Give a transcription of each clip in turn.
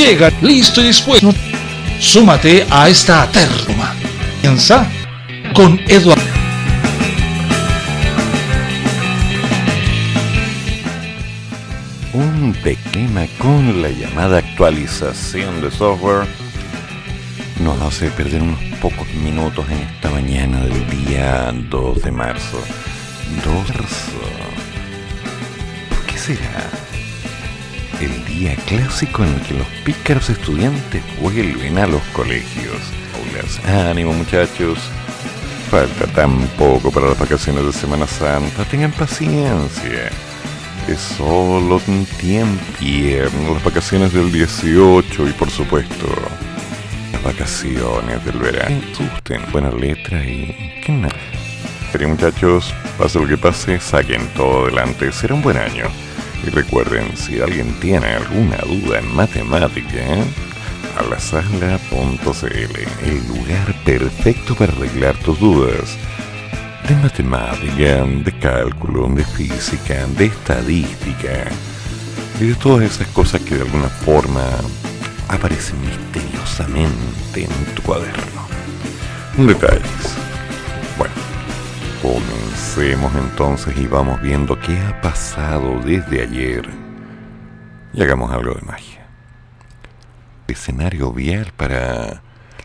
llega listo y dispuesto. Súmate a esta terma. Piensa con Eduardo. Un pequeño con la llamada actualización de software nos hace perder unos pocos minutos en esta mañana del día 2 de marzo. 2 de marzo. ¿Por qué será? El día clásico en el que los pícaros estudiantes vuelven a los colegios. Ánimo muchachos. Falta tan poco para las vacaciones de Semana Santa. Tengan paciencia. Es solo un tiempo. Las vacaciones del 18 y por supuesto las vacaciones del verano. Asusten, buena letra y... ¿Qué nada? Pero muchachos, pase lo que pase, saquen todo adelante. Será un buen año. Y recuerden, si alguien tiene alguna duda en matemática, a la el lugar perfecto para arreglar tus dudas de matemática, de cálculo, de física, de estadística y de todas esas cosas que de alguna forma aparecen misteriosamente en tu cuaderno. Detalles. Comencemos entonces y vamos viendo qué ha pasado desde ayer y hagamos algo de magia. Escenario vial para la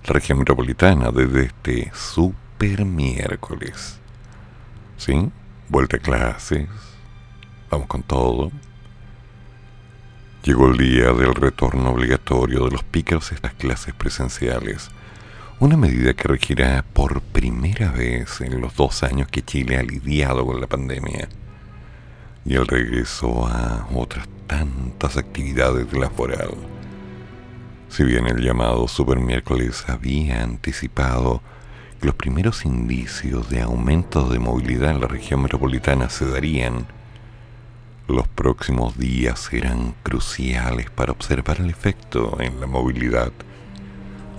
región metropolitana desde este super miércoles. ¿Sí? Vuelta a clases. Vamos con todo. Llegó el día del retorno obligatorio de los pícaros a estas clases presenciales. Una medida que regirá por primera vez en los dos años que Chile ha lidiado con la pandemia. Y el regreso a otras tantas actividades de la foral. Si bien el llamado Super Miércoles había anticipado que los primeros indicios de aumento de movilidad en la región metropolitana se darían, los próximos días serán cruciales para observar el efecto en la movilidad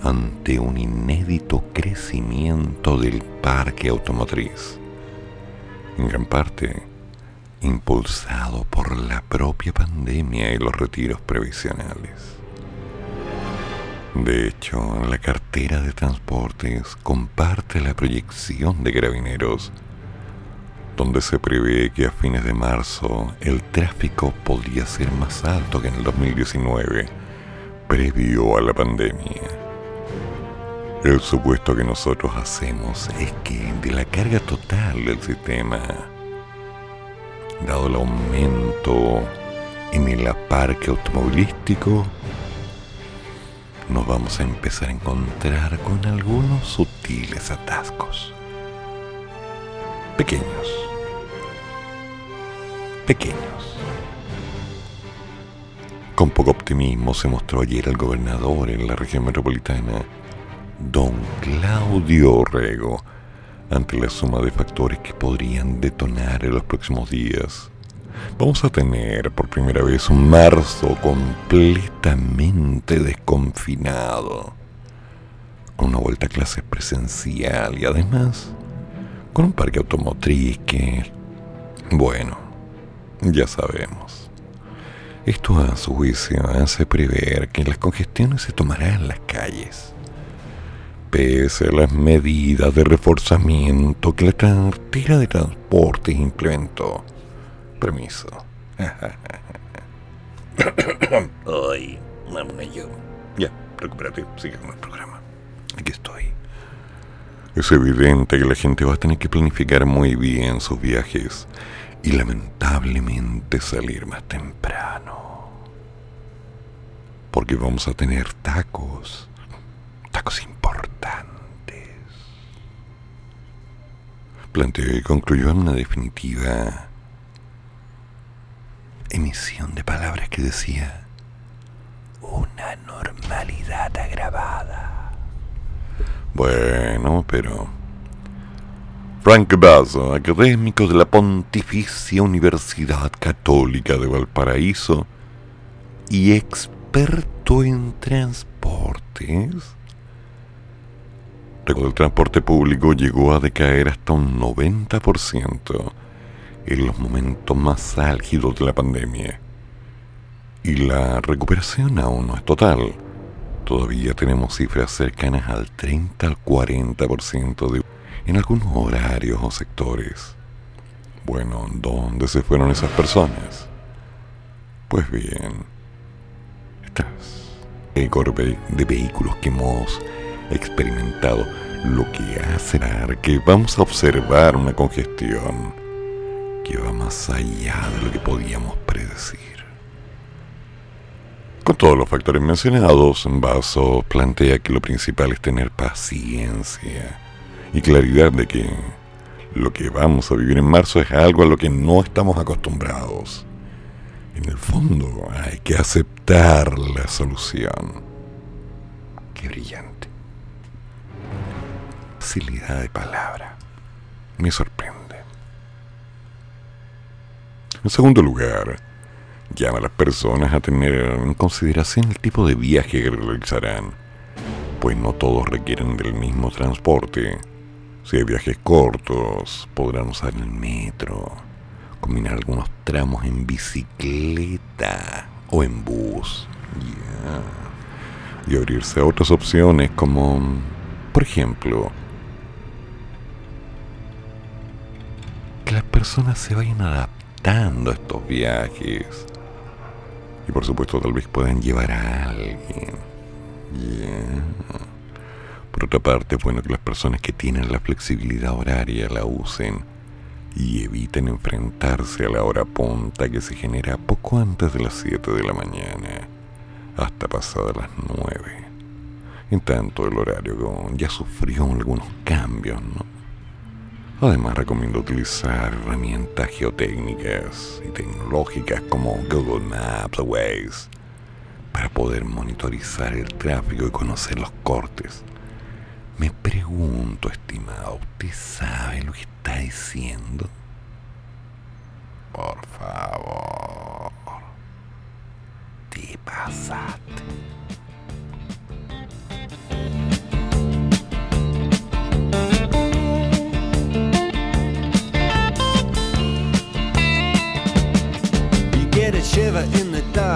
ante un inédito crecimiento del parque automotriz, en gran parte impulsado por la propia pandemia y los retiros previsionales. De hecho, la cartera de transportes comparte la proyección de Carabineros, donde se prevé que a fines de marzo el tráfico podría ser más alto que en el 2019, previo a la pandemia. El supuesto que nosotros hacemos es que de la carga total del sistema, dado el aumento en el parque automovilístico, nos vamos a empezar a encontrar con algunos sutiles atascos. Pequeños. Pequeños. Con poco optimismo se mostró ayer el gobernador en la región metropolitana, don Claudio Rego, ante la suma de factores que podrían detonar en los próximos días vamos a tener por primera vez un marzo completamente desconfinado, con una vuelta a clases presencial y además con un parque automotriz que, bueno, ya sabemos. Esto a su juicio hace prever que las congestiones se tomarán las calles. Pese a las medidas de reforzamiento que la cartera de transporte implementó Permiso. Ay, mamá, yo. Ya, recupérate, sigue con el programa. Aquí estoy. Es evidente que la gente va a tener que planificar muy bien sus viajes y lamentablemente salir más temprano. Porque vamos a tener tacos, tacos importantes. Planteó y concluyó en una definitiva emisión de palabras que decía una normalidad agravada. Bueno, pero Frank Basso, académico de la Pontificia Universidad Católica de Valparaíso y experto en transportes, el transporte público llegó a decaer hasta un 90% en los momentos más álgidos de la pandemia y la recuperación aún no es total. Todavía tenemos cifras cercanas al 30 al 40% de, en algunos horarios o sectores. Bueno, ¿dónde se fueron esas personas? Pues bien, estas de vehículos que hemos experimentado lo que hace que vamos a observar una congestión que va más allá de lo que podíamos predecir. Con todos los factores mencionados, Vaso plantea que lo principal es tener paciencia y claridad de que lo que vamos a vivir en marzo es algo a lo que no estamos acostumbrados. En el fondo hay que aceptar la solución. Qué brillante. Facilidad de palabra. Me sorprende. En segundo lugar, llama a las personas a tener en consideración el tipo de viaje que realizarán, pues no todos requieren del mismo transporte. Si hay viajes cortos, podrán usar el metro, combinar algunos tramos en bicicleta o en bus. Y abrirse a otras opciones como, por ejemplo, que las personas se vayan adaptando estos viajes. Y por supuesto tal vez puedan llevar a alguien. Por otra parte, es bueno que las personas que tienen la flexibilidad horaria la usen y eviten enfrentarse a la hora punta que se genera poco antes de las 7 de la mañana, hasta pasadas las 9. En tanto, el horario ya sufrió algunos cambios, ¿no? Además recomiendo utilizar herramientas geotécnicas y tecnológicas como Google Maps o Waze para poder monitorizar el tráfico y conocer los cortes. Me pregunto, estimado, ¿usted sabe lo que está diciendo? Por favor, te pasaste.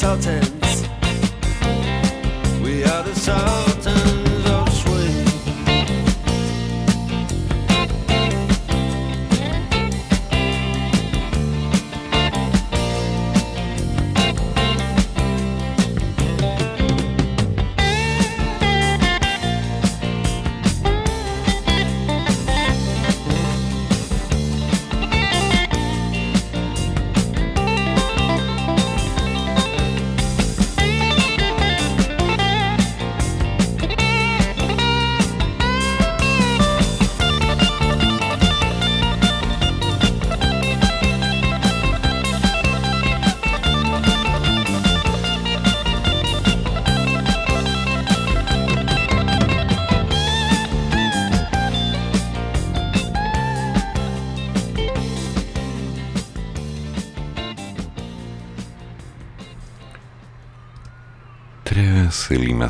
insulted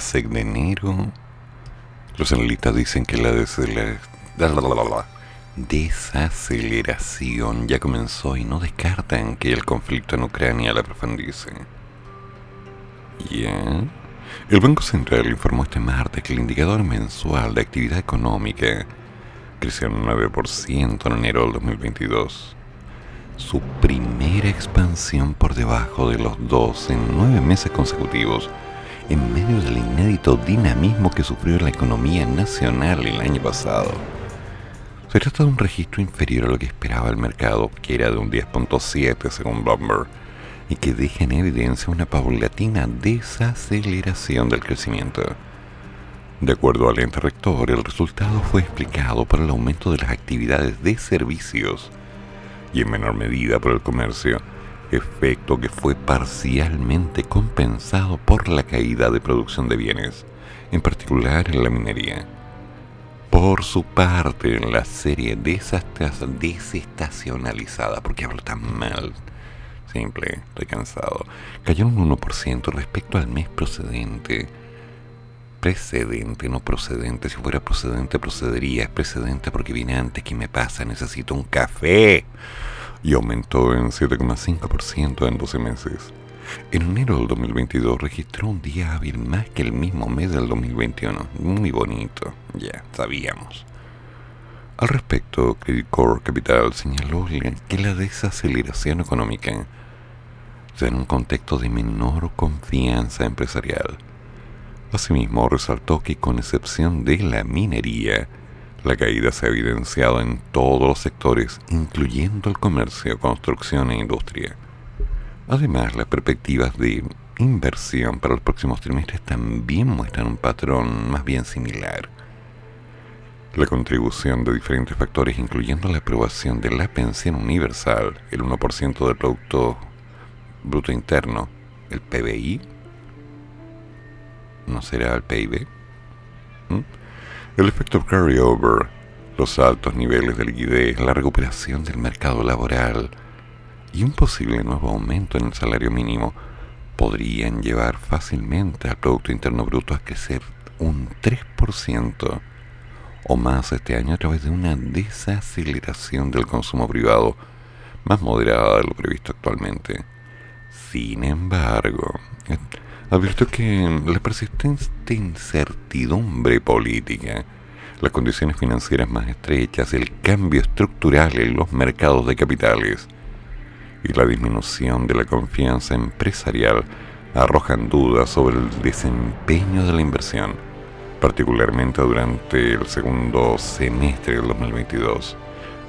6 de enero. Los analistas dicen que la, desaceleración ya comenzó y no descartan que el conflicto en Ucrania la profundice. ¿Ya? El Banco Central informó este martes que el indicador mensual de actividad económica creció un 9% en enero del 2022. Su primera expansión por debajo de los dos en nueve meses consecutivos en medio del inédito dinamismo que sufrió la economía nacional el año pasado. Se trata de un registro inferior a lo que esperaba el mercado, que era de un 10.7 según Bloomberg, y que deja en evidencia una paulatina desaceleración del crecimiento. De acuerdo al ente rector, el resultado fue explicado por el aumento de las actividades de servicios y en menor medida por el comercio, efecto que fue parcialmente compensado por la caída de producción de bienes, en particular en la minería. Por su parte, en la serie desastas- desestacionalizada, porque hablo tan mal, simple, estoy cansado, cayó un 1% respecto al mes procedente. Precedente, no procedente. Si fuera procedente, procedería. Es precedente porque viene antes. ¿Qué me pasa? Necesito un café. Y aumentó en 7,5% en 12 meses. En enero del 2022 registró un día hábil más que el mismo mes del 2021. Muy bonito. Ya, sabíamos. Al respecto, Credit Core Capital señaló que la desaceleración económica se en un contexto de menor confianza empresarial. Asimismo, resaltó que con excepción de la minería, la caída se ha evidenciado en todos los sectores, incluyendo el comercio, construcción e industria. Además, las perspectivas de inversión para los próximos trimestres también muestran un patrón más bien similar. La contribución de diferentes factores, incluyendo la aprobación de la pensión universal, el 1% del Producto Bruto Interno, el PBI, no será el PIB, El efecto carryover, los altos niveles de liquidez, la recuperación del mercado laboral y un posible nuevo aumento en el salario mínimo podrían llevar fácilmente al Producto Interno Bruto a crecer un 3% o más este año a través de una desaceleración del consumo privado más moderada de lo previsto actualmente. Sin embargo, advierto que la persistente incertidumbre política, las condiciones financieras más estrechas, el cambio estructural en los mercados de capitales y la disminución de la confianza empresarial arrojan dudas sobre el desempeño de la inversión, particularmente durante el segundo semestre del 2022.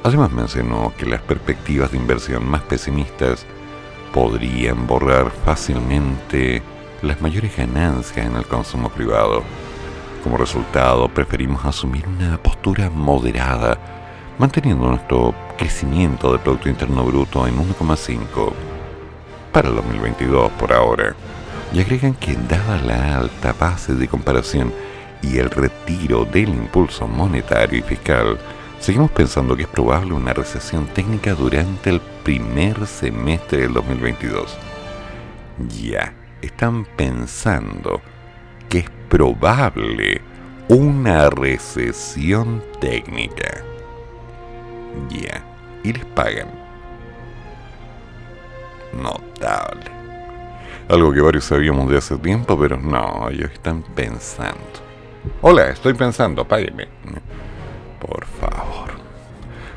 Además mencionó que las perspectivas de inversión más pesimistas podrían borrar fácilmente las mayores ganancias en el consumo privado. Como resultado, preferimos asumir una postura moderada, manteniendo nuestro crecimiento de Producto Interno Bruto en 1,5 para el 2022 por ahora. Y agregan que dada la alta base de comparación y el retiro del impulso monetario y fiscal, seguimos pensando que es probable una recesión técnica durante el primer semestre del 2022. Ya, están pensando que es probable una recesión técnica. Ya, y les pagan. Notable. Algo que varios sabíamos de hace tiempo, pero no, ellos están pensando. Hola, estoy pensando, págueme. Por favor.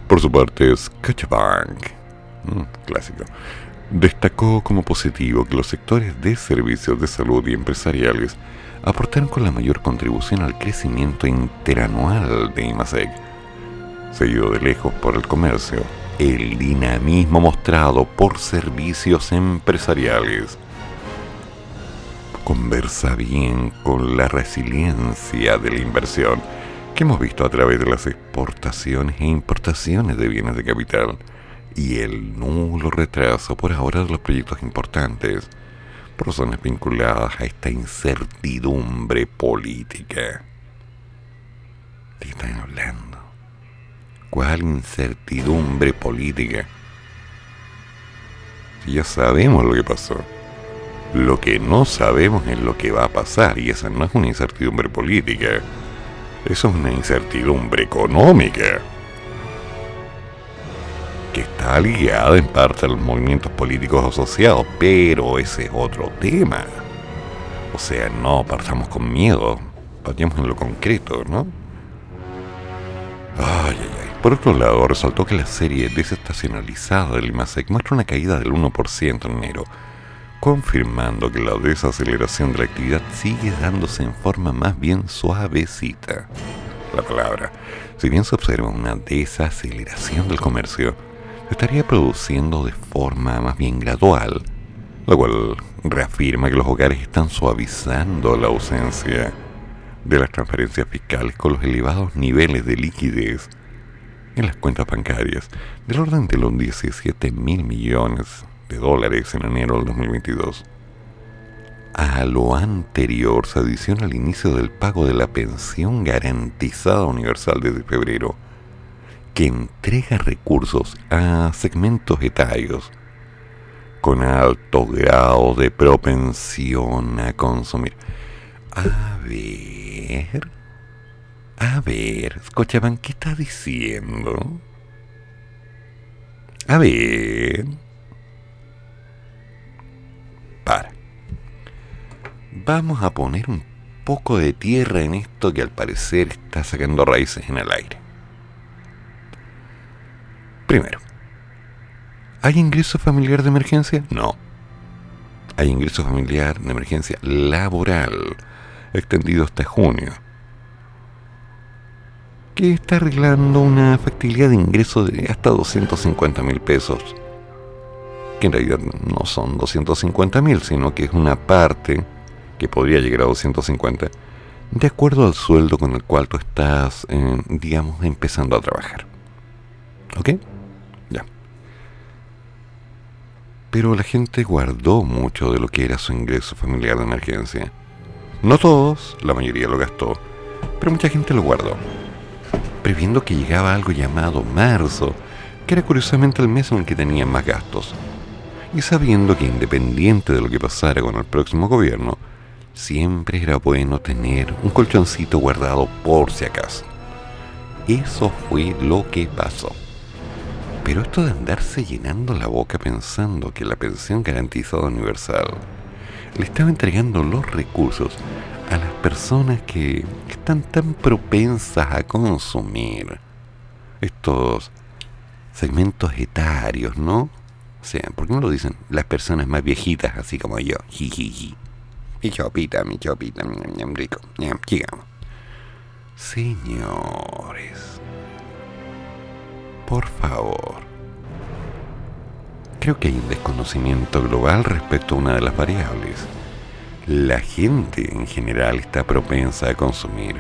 Por su parte, Scotiabank, mm, clásico, destacó como positivo que los sectores de servicios de salud y empresariales aportaron con la mayor contribución al crecimiento interanual de IMASEC, seguido de lejos por el comercio, el dinamismo mostrado por servicios empresariales. Conversa bien con la resiliencia de la inversión que hemos visto a través de las exportaciones e importaciones de bienes de capital y el nulo retraso por ahora de los proyectos importantes por razones vinculadas a esta incertidumbre política. ¿De qué están hablando? ¿Cuál incertidumbre política? Si ya sabemos lo que pasó. Lo que no sabemos es lo que va a pasar y esa no es una incertidumbre política. Eso es una incertidumbre económica que está ligada en parte a los movimientos políticos asociados, pero ese es otro tema. O sea, no partamos con miedo, partamos en lo concreto, ¿no? Ay, ay, ay. Por otro lado, resaltó que la serie desestacionalizada del IMASEC muestra una caída del 1% en enero, confirmando que la desaceleración de la actividad sigue dándose en forma más bien suavecita. La palabra, si bien se observa una desaceleración del comercio, estaría produciendo de forma más bien gradual, lo cual reafirma que los hogares están suavizando la ausencia de las transferencias fiscales con los elevados niveles de liquidez en las cuentas bancarias del orden de los 17 mil millones dólares en enero del 2022. A lo anterior se adiciona el inicio del pago de la pensión garantizada universal desde febrero, que entrega recursos a segmentos etarios con alto grado de propensión a consumir. A ver, a ver, escuchaban, ¿qué está diciendo? A ver para. Vamos a poner un poco de tierra en esto que al parecer está sacando raíces en el aire. Primero, ¿hay ingreso familiar de emergencia? No. Hay ingreso familiar de emergencia laboral extendido hasta junio, que está arreglando una factibilidad de ingreso de hasta 250 mil pesos que en realidad no son 250 mil, sino que es una parte que podría llegar a 250, de acuerdo al sueldo con el cual tú estás, eh, digamos, empezando a trabajar. ¿Ok? Ya. Pero la gente guardó mucho de lo que era su ingreso familiar de emergencia. No todos, la mayoría lo gastó, pero mucha gente lo guardó, previendo que llegaba algo llamado marzo, que era curiosamente el mes en el que tenían más gastos, y sabiendo que independiente de lo que pasara con el próximo gobierno, siempre era bueno tener un colchoncito guardado por si acaso. Eso fue lo que pasó. Pero esto de andarse llenando la boca pensando que la pensión garantizada universal le estaba entregando los recursos a las personas que están tan propensas a consumir estos segmentos etarios, ¿no? O sea, ¿por qué no lo dicen las personas más viejitas, así como yo? Jijiji. Mi chopita, mi chopita, mi rico. Llegamos. Señores, por favor. Creo que hay un desconocimiento global respecto a una de las variables. La gente en general está propensa a consumir.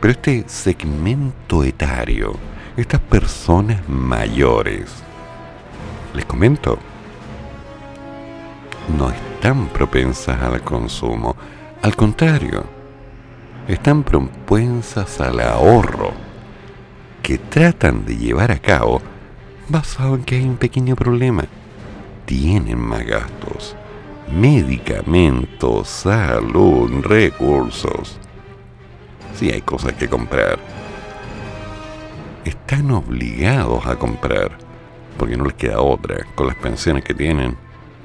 Pero este segmento etario, estas personas mayores, les comento, no están propensas al consumo. Al contrario, están propensas al ahorro que tratan de llevar a cabo basado en que hay un pequeño problema. Tienen más gastos, medicamentos, salud, recursos. Si hay cosas que comprar, están obligados a comprar, porque no les queda otra, con las pensiones que tienen,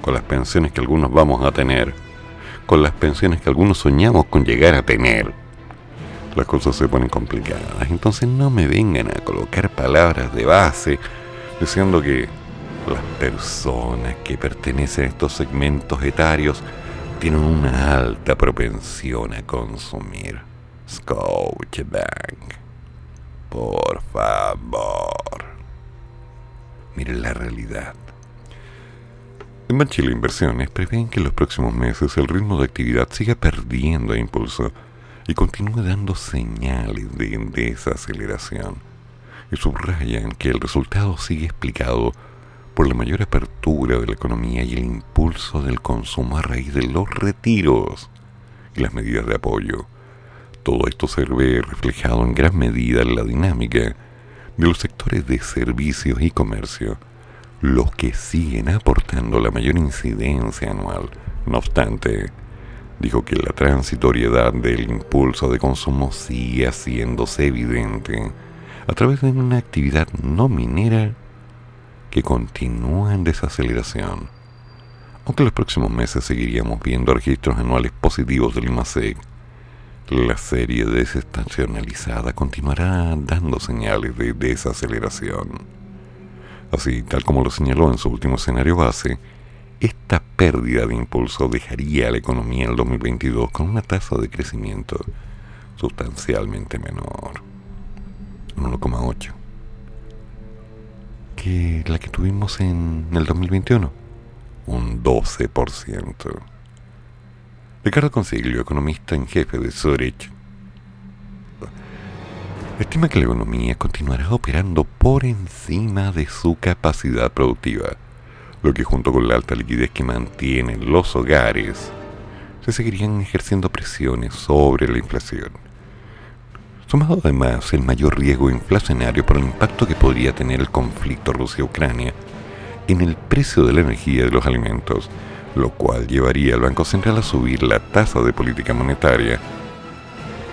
con las pensiones que algunos vamos a tener, con las pensiones que algunos soñamos con llegar a tener las cosas se ponen complicadas. Entonces no me vengan a colocar palabras de base diciendo que las personas que pertenecen a estos segmentos etarios tienen una alta propensión a consumir. Scotiabank. Por favor. Miren la realidad. En Banchile Inversiones prevén que en los próximos meses el ritmo de actividad siga perdiendo impulso y continúa dando señales de desaceleración y subrayan que el resultado sigue explicado por la mayor apertura de la economía y el impulso del consumo a raíz de los retiros y las medidas de apoyo. Todo esto se ve reflejado en gran medida en la dinámica de los sectores de servicios y comercio, los que siguen aportando la mayor incidencia anual. No obstante, dijo que la transitoriedad del impulso de consumo sigue haciéndose evidente a través de una actividad no minera que continúa en desaceleración. Aunque en los próximos meses seguiríamos viendo registros anuales positivos del IMASEC, la serie desestacionalizada continuará dando señales de desaceleración. Así, tal como lo señaló en su último escenario base, esta pérdida de impulso dejaría a la economía en el 2022 con una tasa de crecimiento sustancialmente menor, 1,8, que la que tuvimos en el 2021, un 12%. Ricardo Consiglio, economista en jefe de Zurich, estima que la economía continuará operando por encima de su capacidad productiva lo que junto con la alta liquidez que mantienen los hogares, se seguirían ejerciendo presiones sobre la inflación. Sumado además el mayor riesgo inflacionario por el impacto que podría tener el conflicto Rusia-Ucrania en el precio de la energía y de los alimentos, lo cual llevaría al Banco Central a subir la tasa de política monetaria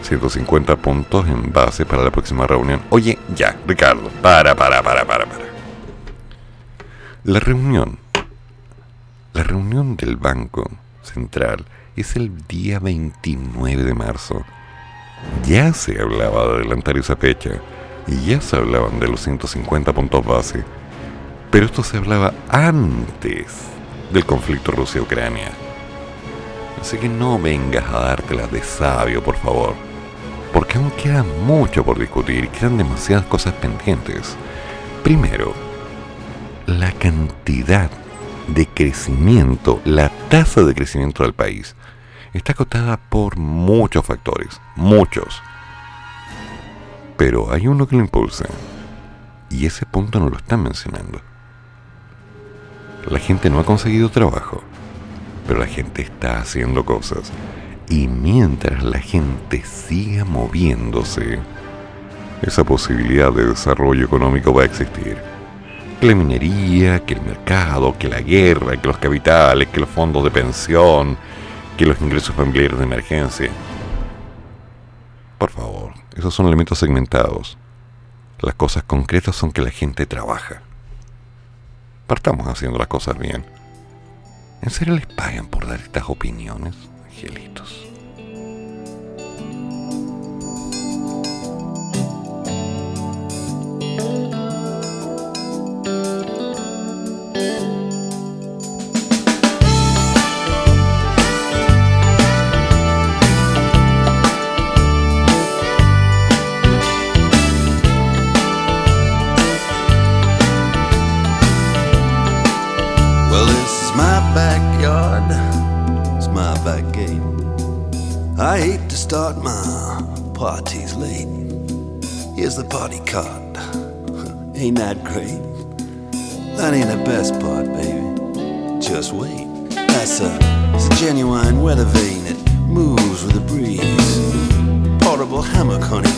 150 puntos en base para la próxima reunión. Oye, ya, Ricardo, para, para, para, para, para. La reunión. La reunión del Banco Central es el día 29 de marzo. Ya se hablaba de adelantar esa fecha y ya se hablaban de los 150 puntos base. Pero esto se hablaba antes del conflicto Rusia-Ucrania. Así que no vengas a dártelas de sabio, por favor. Porque aún queda mucho por discutir quedan demasiadas cosas pendientes. Primero, la cantidad de crecimiento, la tasa de crecimiento del país, está acotada por muchos factores, muchos. Pero hay uno que lo impulsa, y ese punto no lo están mencionando. La gente no ha conseguido trabajo, pero la gente está haciendo cosas. Y mientras la gente siga moviéndose, esa posibilidad de desarrollo económico va a existir. Que la minería, que el mercado, que la guerra, que los capitales, que los fondos de pensión, que los ingresos familiares de emergencia. Por favor, esos son elementos segmentados. Las cosas concretas son que la gente trabaja. Partamos haciendo las cosas bien. ¿En serio les pagan por dar estas opiniones, angelitos? I hate to start my parties late. Here's the party card. ain't that great? That ain't the best part, baby. Just wait. That's a, it's a genuine weather vane. It moves with the breeze. Portable hammock, honey.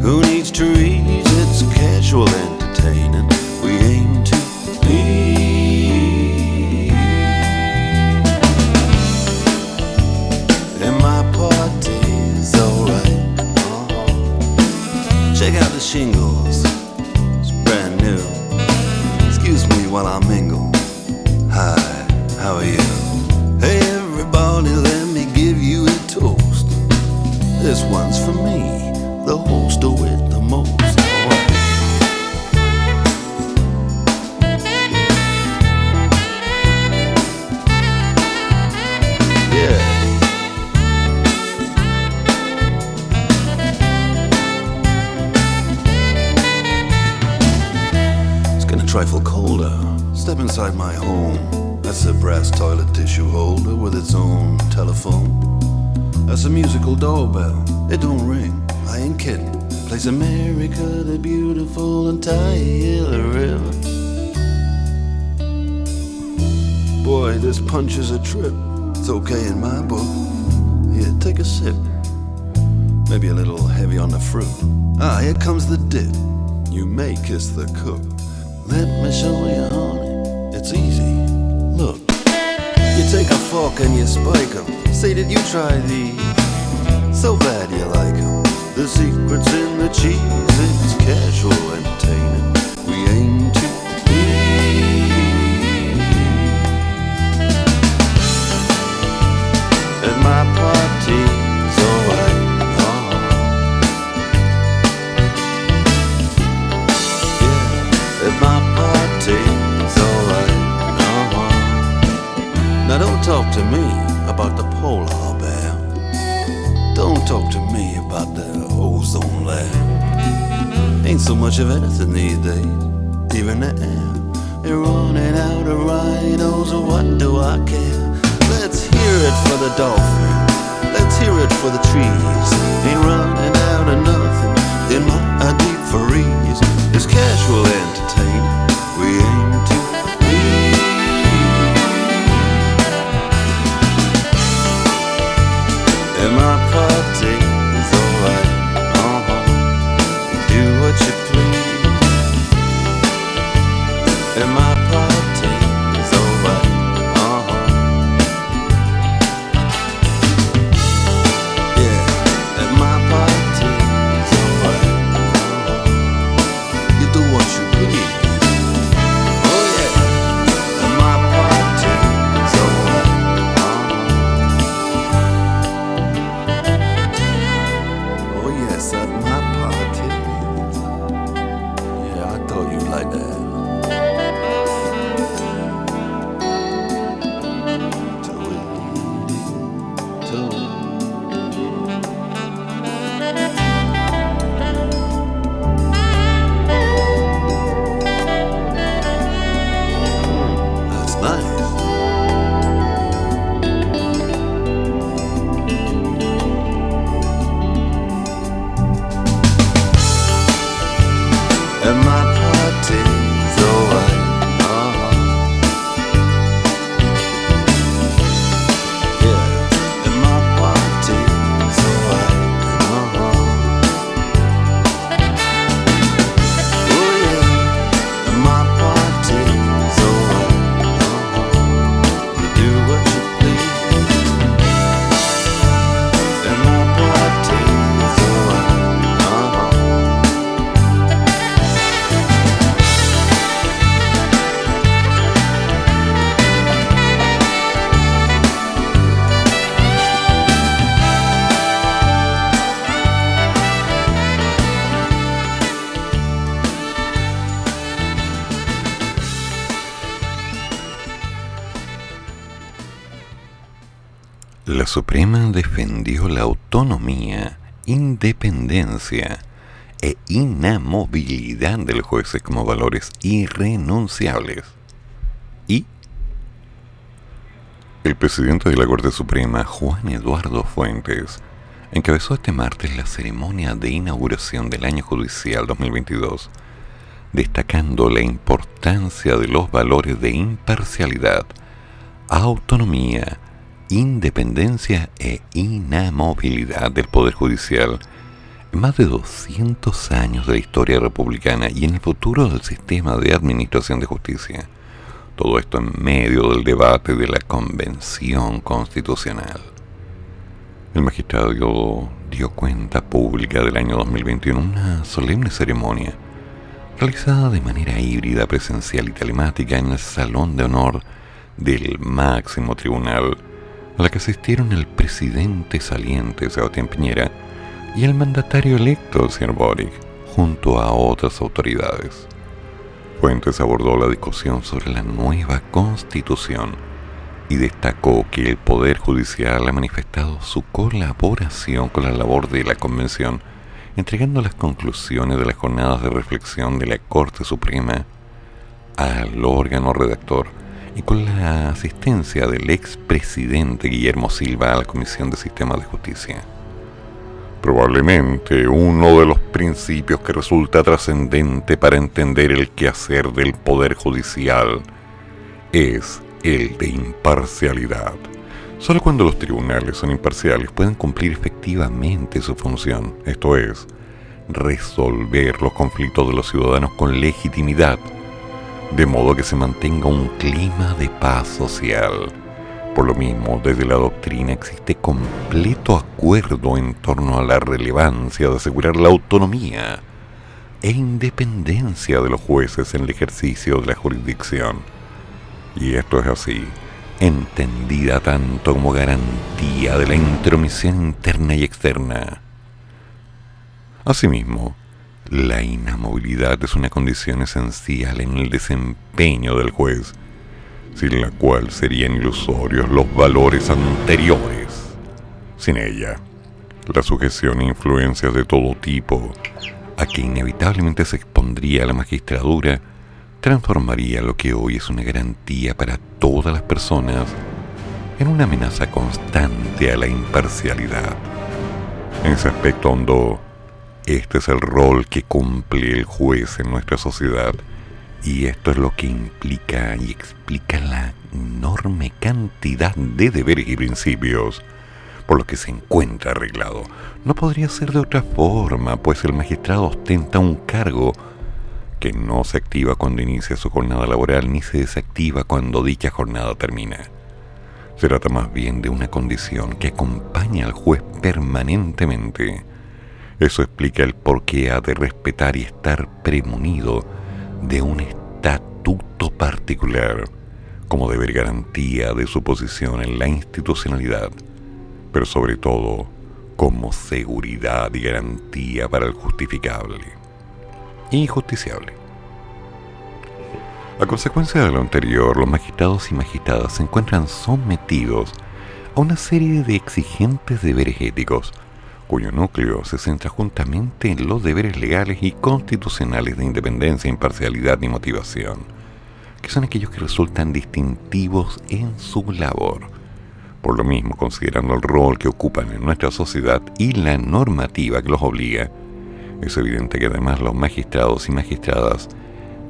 Who needs trees? It's casual entertaining. We aim to Check out the shingles. It's brand new. Excuse me while I mingle. Hi, how are you? Hey everybody, let me give you a toast. This one's for me, the host with the most. Trifle colder. Step inside my home. That's a brass toilet tissue holder with its own telephone. That's a musical doorbell. It don't ring. I ain't kidding. Plays America the Beautiful and Tyler River. Boy, this punch is a trip. It's okay in my book. Here, take a sip. Maybe a little heavy on the fruit. Ah, here comes the dip. You may kiss the cook. Let me show you, honey. It's easy. Look. You take a fork and you spike 'em. Say, did you try these? So glad you like 'em. The secret's in the cheese. It's casual entertaining. We aim much of anything these days, even the air. They're running out of rhinos, what do I care? Let's hear it for the dolphin. Let's hear it for the trees. Ain't running defendió la autonomía, independencia e inamovilidad del juez como valores irrenunciables. Y el presidente de la Corte Suprema, Juan Eduardo Fuentes, encabezó este martes la ceremonia de inauguración del año judicial 2022, destacando la importancia de los valores de imparcialidad, autonomía, independencia e inamovilidad del Poder Judicial en más de 200 años de la historia republicana y en el futuro del sistema de administración de justicia. Todo esto en medio del debate de la Convención Constitucional. El magistrado dio cuenta pública del año 2021 en una solemne ceremonia realizada de manera híbrida, presencial y telemática en el Salón de Honor del máximo tribunal a la que asistieron el presidente saliente Sebastián Piñera y el mandatario electo, señor Boric, junto a otras autoridades. Fuentes abordó la discusión sobre la nueva constitución y destacó que el Poder Judicial ha manifestado su colaboración con la labor de la Convención, entregando las conclusiones de las jornadas de reflexión de la Corte Suprema al órgano redactor y con la asistencia del expresidente Guillermo Silva a la Comisión de Sistemas de Justicia. Probablemente uno de los principios que resulta trascendente para entender el quehacer del Poder Judicial es el de imparcialidad. Solo cuando los tribunales son imparciales pueden cumplir efectivamente su función, esto es, resolver los conflictos de los ciudadanos con legitimidad de modo que se mantenga un clima de paz social. Por lo mismo, desde la doctrina existe completo acuerdo en torno a la relevancia de asegurar la autonomía e independencia de los jueces en el ejercicio de la jurisdicción. Y esto es así, entendida tanto como garantía de la intromisión interna y externa. Asimismo, la inamovilidad es una condición esencial en el desempeño del juez, sin la cual serían ilusorios los valores anteriores. Sin ella, la sujeción e influencias de todo tipo, a que inevitablemente se expondría la magistradura, transformaría lo que hoy es una garantía para todas las personas en una amenaza constante a la imparcialidad. En ese aspecto hondo, este es el rol que cumple el juez en nuestra sociedad y esto es lo que implica y explica la enorme cantidad de deberes y principios por lo que se encuentra arreglado. No podría ser de otra forma, pues el magistrado ostenta un cargo que no se activa cuando inicia su jornada laboral ni se desactiva cuando dicha jornada termina. Se trata más bien de una condición que acompaña al juez permanentemente eso explica el por qué ha de respetar y estar premunido de un estatuto particular como deber garantía de su posición en la institucionalidad, pero sobre todo como seguridad y garantía para el justificable injusticiable. A consecuencia de lo anterior, los magistrados y magistradas se encuentran sometidos a una serie de exigentes deberes éticos cuyo núcleo se centra juntamente en los deberes legales y constitucionales de independencia, imparcialidad y motivación, que son aquellos que resultan distintivos en su labor. Por lo mismo, considerando el rol que ocupan en nuestra sociedad y la normativa que los obliga, es evidente que además los magistrados y magistradas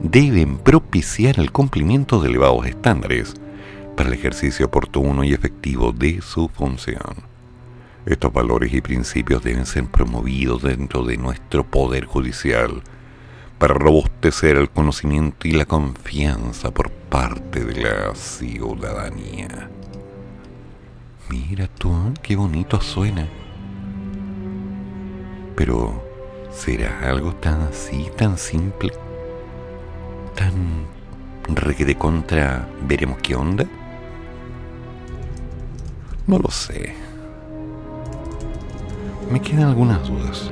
deben propiciar el cumplimiento de elevados estándares para el ejercicio oportuno y efectivo de su función. Estos valores y principios deben ser promovidos dentro de nuestro poder judicial para robustecer el conocimiento y la confianza por parte de la ciudadanía. Mira tú, qué bonito suena. Pero, ¿será algo tan así, tan simple? ¿Tan de contra veremos qué onda? No lo sé me quedan algunas dudas.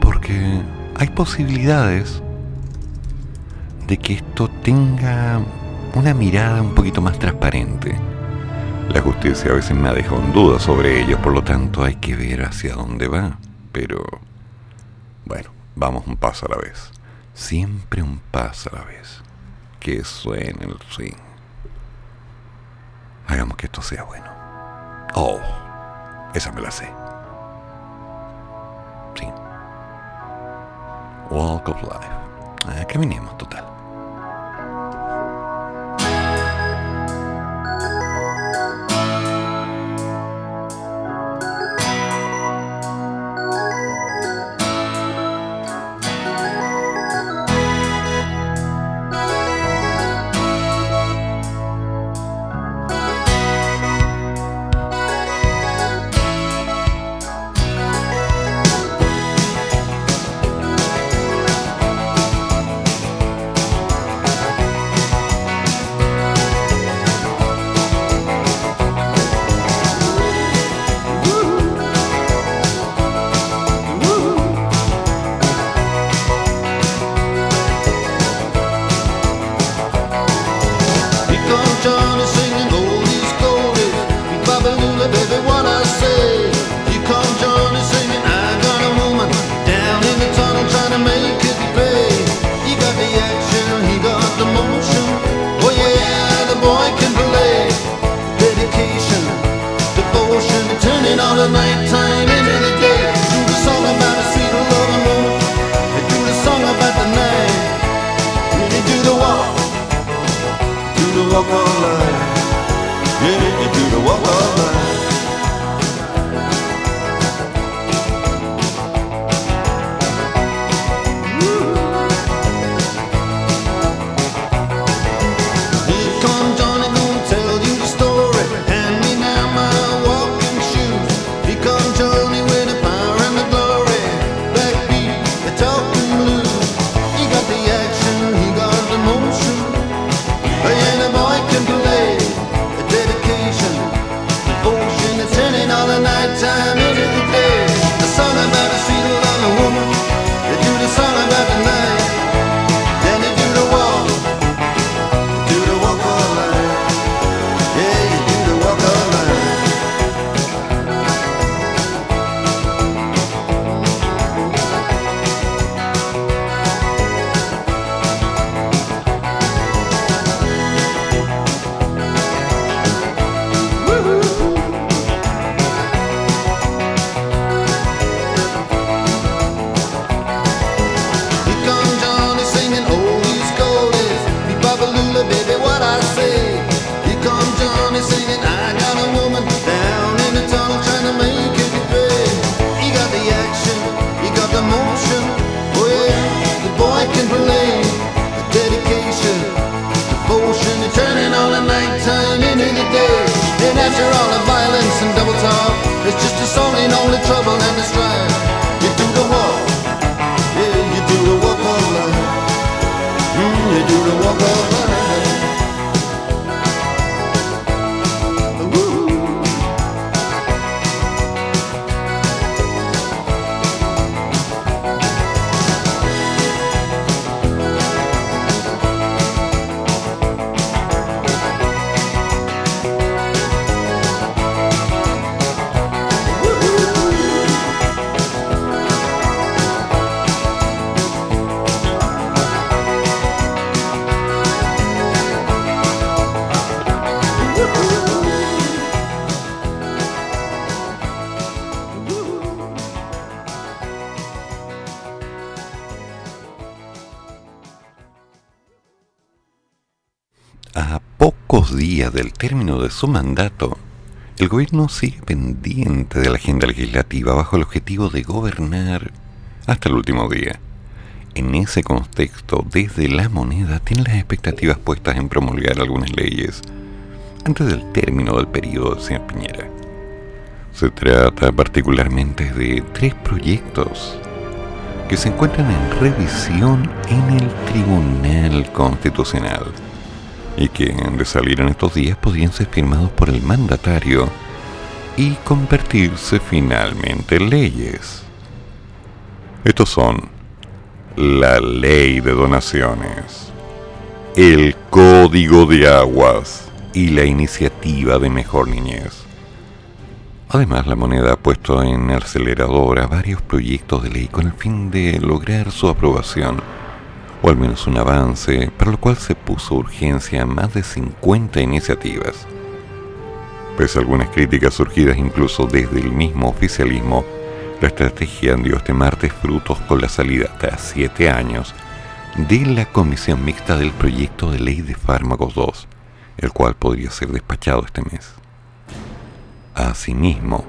Porque hay posibilidades de que esto tenga una mirada un poquito más transparente. La justicia a veces me ha dejado en duda sobre ellos, por lo tanto hay que ver hacia dónde va. Pero, bueno, vamos un paso a la vez. Siempre un paso a la vez. Que suene el swing. Hagamos que esto sea bueno. Oh, esa me la sé. Sí. Walk of Life. Ah, caminemos total. Su mandato, el gobierno sigue pendiente de la agenda legislativa bajo el objetivo de gobernar hasta el último día. En ese contexto, desde la moneda tiene las expectativas puestas en promulgar algunas leyes antes del término del periodo de señor Piñera. Se trata particularmente de tres proyectos que se encuentran en revisión en el Tribunal Constitucional y que, de salir en estos días, podrían ser firmados por el mandatario y convertirse finalmente en leyes. Estos son la ley de donaciones, el código de aguas y la iniciativa de Mejor Niñez. Además, la moneda ha puesto en acelerador a varios proyectos de ley con el fin de lograr su aprobación, o al menos un avance, para lo cual se puso urgencia a más de 50 iniciativas. Pese a algunas críticas surgidas incluso desde el mismo oficialismo, la estrategia dio este martes frutos con la salida tras siete años de la comisión mixta del proyecto de ley de fármacos 2, el cual podría ser despachado este mes. Asimismo,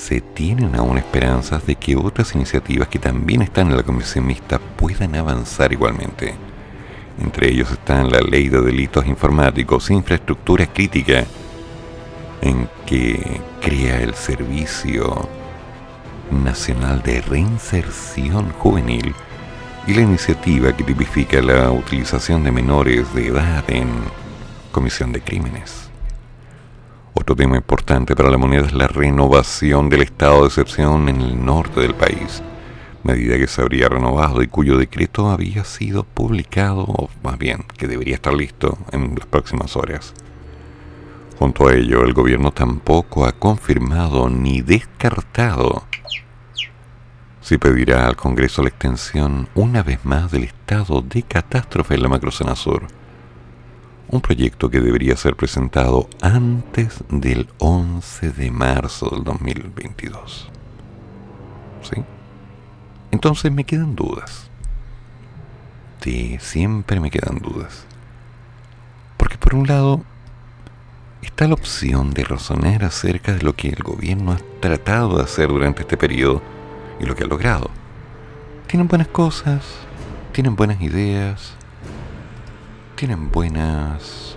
se tienen aún esperanzas de que otras iniciativas que también están en la comisión mixta puedan avanzar igualmente. Entre ellos están la ley de delitos informáticos, infraestructura crítica, en que crea el Servicio Nacional de Reinserción Juvenil y la iniciativa que tipifica la utilización de menores de edad en comisión de crímenes. Otro tema importante para la moneda es la renovación del estado de excepción en el norte del país, medida que se habría renovado y cuyo decreto había sido publicado, o más bien, que debería estar listo en las próximas horas. Junto a ello, el gobierno tampoco ha confirmado ni descartado si pedirá al Congreso la extensión una vez más del estado de catástrofe en la macrozona sur un proyecto que debería ser presentado antes del 11 de marzo del 2022. ¿Sí? Entonces me quedan dudas. Sí, siempre me quedan dudas. Porque por un lado está la opción de razonar acerca de lo que el gobierno ha tratado de hacer durante este periodo y lo que ha logrado. Tienen buenas cosas, tienen buenas ideas, tienen buenas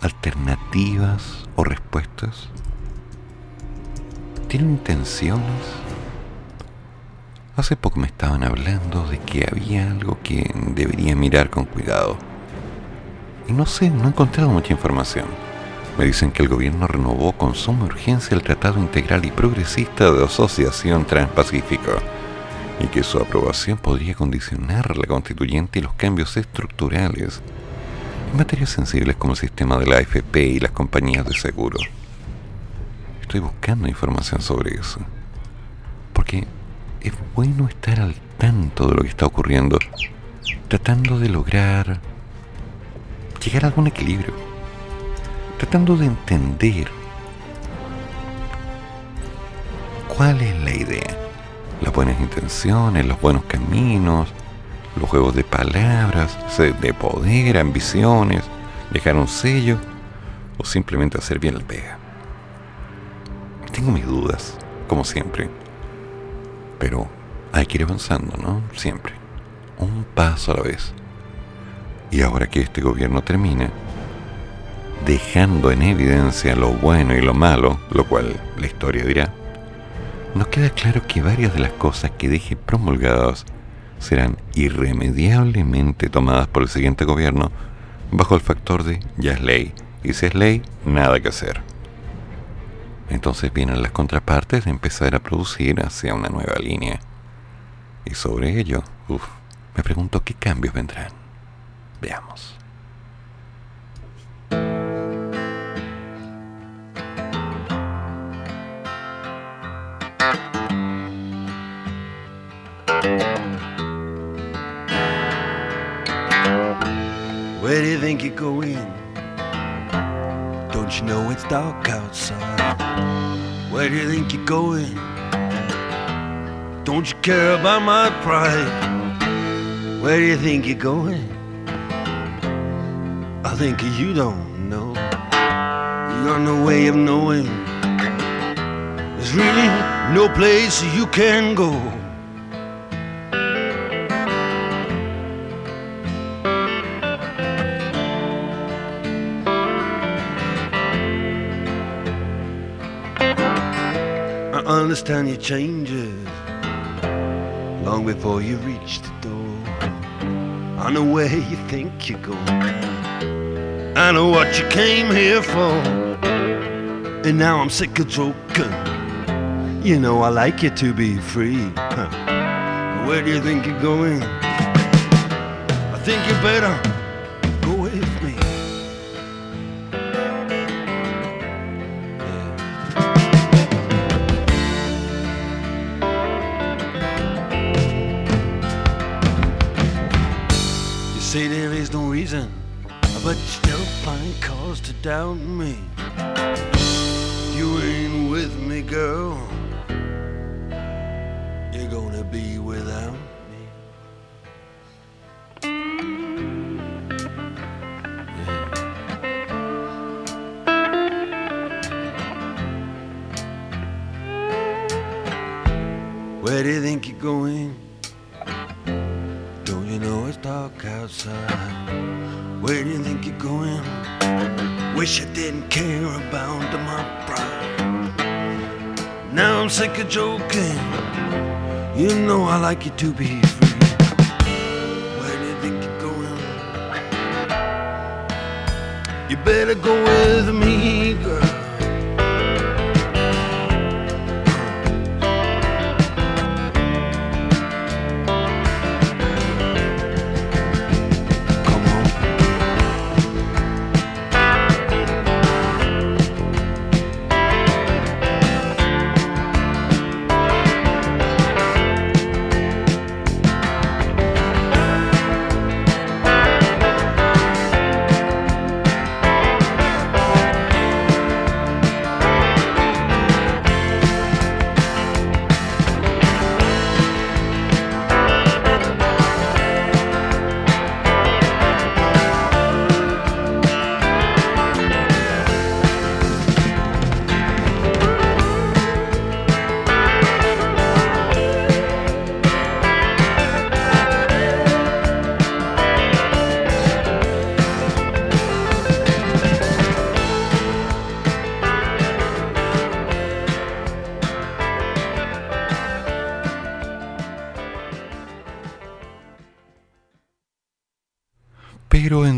alternativas o respuestas? ¿Tienen intenciones? Hace poco me estaban hablando de que había algo que debería mirar con cuidado. Y no sé, no he encontrado mucha información. Me dicen que el gobierno renovó con suma urgencia el Tratado Integral y Progresista de Asociación Transpacífico y que su aprobación podría condicionar la constituyente y los cambios estructurales en materias sensibles como el sistema de la AFP y las compañías de seguro. Estoy buscando información sobre eso, porque es bueno estar al tanto de lo que está ocurriendo, tratando de lograr llegar a algún equilibrio, tratando de entender cuál es la idea las buenas intenciones, los buenos caminos, los juegos de palabras, de poder, ambiciones, dejar un sello o simplemente hacer bien la pega. Tengo mis dudas, como siempre, pero hay que ir avanzando, ¿no? Siempre, un paso a la vez. Y ahora que este gobierno termina, dejando en evidencia lo bueno y lo malo, lo cual la historia dirá, nos queda claro que varias de las cosas que deje promulgadas serán irremediablemente tomadas por el siguiente gobierno bajo el factor de ya es ley, y si es ley, nada que hacer. Entonces vienen las contrapartes de empezar a producir hacia una nueva línea. Y sobre ello, me pregunto qué cambios vendrán. Veamos. Where do you think you're going? Don't you know it's dark outside? Where do you think you're going? Don't you care about my pride? Where do you think you're going? I think you don't know. You got no way of knowing. There's really no place you can go. Understand your changes long before you reach the door. I know where you think you're going. I know what you came here for. And now I'm sick of joking. You know I like you to be free. Where do you think you're going? I think you better Doubt me. Like you to be free. Where do you think you're going? You better go with me,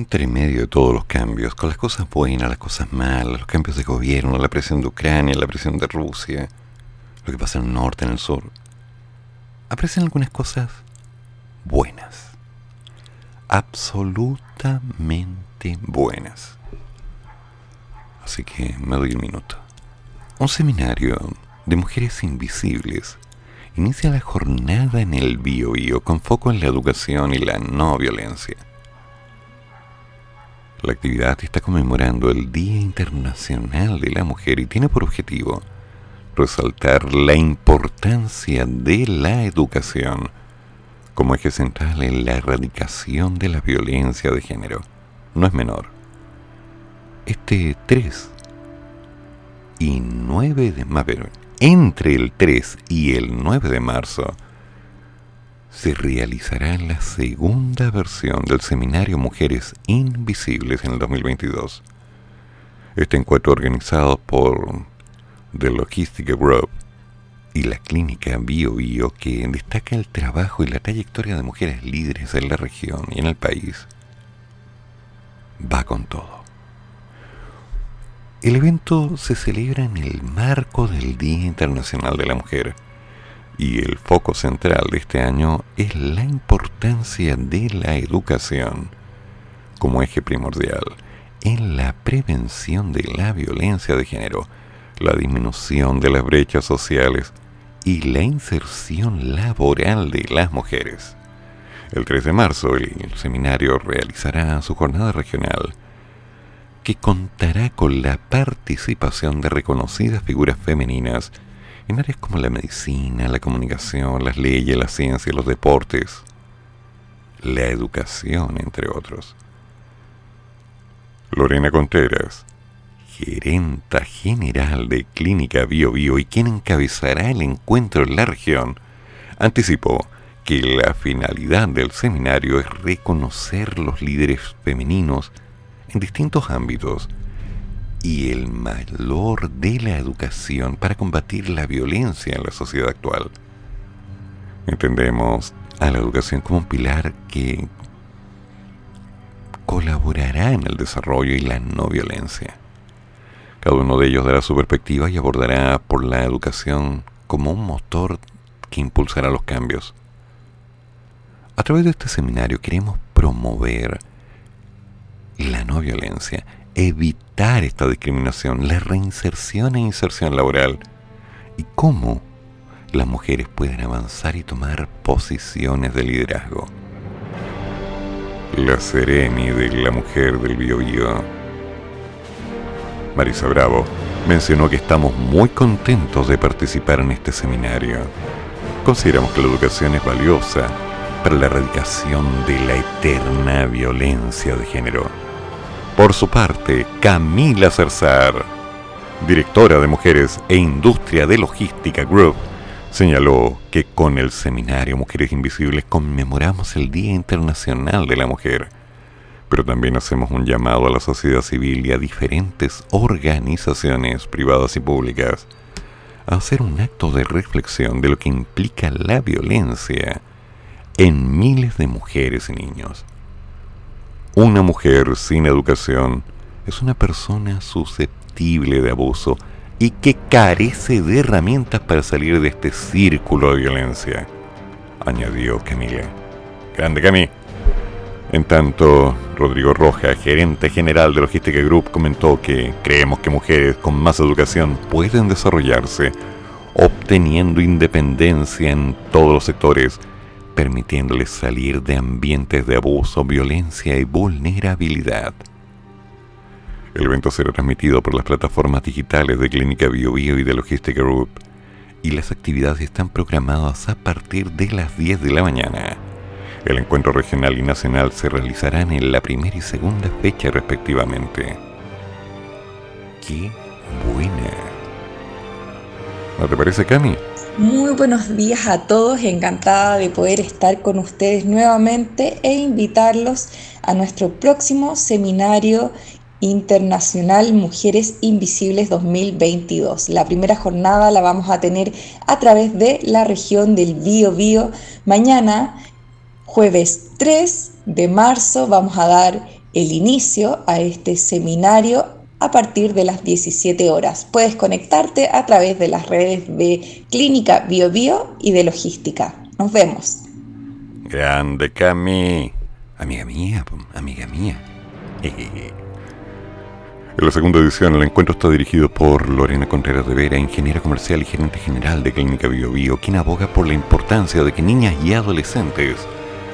Pero entre medio de todos los cambios, con las cosas buenas, las cosas malas, los cambios de gobierno, la presión de Ucrania, la presión de Rusia, lo que pasa en el norte, en el sur, aparecen algunas cosas buenas. Absolutamente buenas. Así que me doy un minuto. Un seminario de mujeres invisibles inicia la jornada en el Bio Bio con foco en la educación y la no violencia. La actividad está conmemorando el Día Internacional de la Mujer y tiene por objetivo resaltar la importancia de la educación como eje central en la erradicación de la violencia de género. No es menor. Este 3 y 9 de marzo, entre el 3 y el 9 de marzo, se realizará la segunda versión del seminario Mujeres Invisibles en el 2022. Este encuentro organizado por The Logistic Group y la clínica Bio Bio que destaca el trabajo y la trayectoria de mujeres líderes en la región y en el país, va con todo. El evento se celebra en el marco del Día Internacional de la Mujer y el foco central de este año es la importancia de la educación como eje primordial en la prevención de la violencia de género, la disminución de las brechas sociales y la inserción laboral de las mujeres. El 3 de marzo el seminario realizará su jornada regional que contará con la participación de reconocidas figuras femeninas en áreas como la medicina, la comunicación, las leyes, la ciencia, los deportes, la educación, entre otros. Lorena Contreras, gerenta general de Clínica Bio Bio y quien encabezará el encuentro en la región, anticipó que la finalidad del seminario es reconocer los líderes femeninos en distintos ámbitos y el valor de la educación para combatir la violencia en la sociedad actual. Entendemos a la educación como un pilar que colaborará en el desarrollo y la no violencia. Cada uno de ellos dará su perspectiva y abordará por la educación como un motor que impulsará los cambios. A través de este seminario queremos promover la no violencia, evitar esta discriminación, la reinserción e inserción laboral y cómo las mujeres pueden avanzar y tomar posiciones de liderazgo. la Sereni de la mujer del Biobío. Marisa Bravo mencionó que estamos muy contentos de participar en este seminario. Consideramos que la educación es valiosa para la erradicación de la eterna violencia de género. Por su parte, Camila Cerzar, directora de Mujeres e Industria de Logística Group, señaló que con el seminario Mujeres Invisibles conmemoramos el Día Internacional de la Mujer, pero también hacemos un llamado a la sociedad civil y a diferentes organizaciones privadas y públicas a hacer un acto de reflexión de lo que implica la violencia en miles de mujeres y niños. Una mujer sin educación es una persona susceptible de abuso y que carece de herramientas para salir de este círculo de violencia, añadió Camila. Grande Camille. En tanto, Rodrigo Roja, gerente general de Logística Group, comentó que creemos que mujeres con más educación pueden desarrollarse, obteniendo independencia en todos los sectores, permitiéndoles salir de ambientes de abuso, violencia y vulnerabilidad. El evento será transmitido por las plataformas digitales de Clínica BioBio y de Logística Group, y las actividades están programadas a partir de las 10 de la mañana. El encuentro regional y nacional se realizarán en la primera y segunda fecha respectivamente. ¡Qué buena! ¿No te parece, Cami? Muy buenos días a todos, encantada de poder estar con ustedes nuevamente e invitarlos a nuestro próximo seminario Internacional Mujeres Invisibles 2022. La primera jornada la vamos a tener a través de la región del Bío Bío. Mañana, jueves 3 de marzo, vamos a dar el inicio a este seminario a partir de las 17 horas. Puedes conectarte a través de las redes de Clínica Bio Bio y de Logística. Nos vemos. Grande Cami. Amiga mía, amiga mía. En la segunda edición, el encuentro está dirigido por Lorena Contreras de Vera, ingeniera comercial y gerente general de Clínica Bio Bio, quien aboga por la importancia de que niñas y adolescentes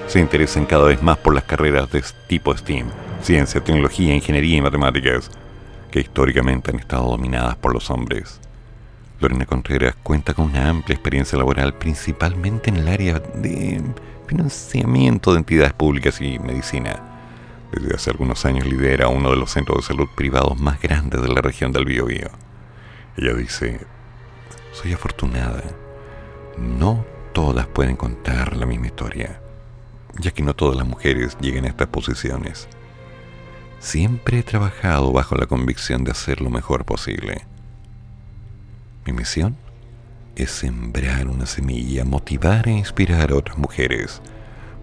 se interesen cada vez más por las carreras de tipo STEAM, ciencia, tecnología, ingeniería y matemáticas, que históricamente han estado dominadas por los hombres. Lorena Contreras cuenta con una amplia experiencia laboral, principalmente en el área de financiamiento de entidades públicas y medicina desde hace algunos años lidera uno de los centros de salud privados más grandes de la región del Biobío. Ella dice, soy afortunada. No todas pueden contar la misma historia, ya que no todas las mujeres llegan a estas posiciones. Siempre he trabajado bajo la convicción de hacer lo mejor posible. Mi misión es sembrar una semilla, motivar e inspirar a otras mujeres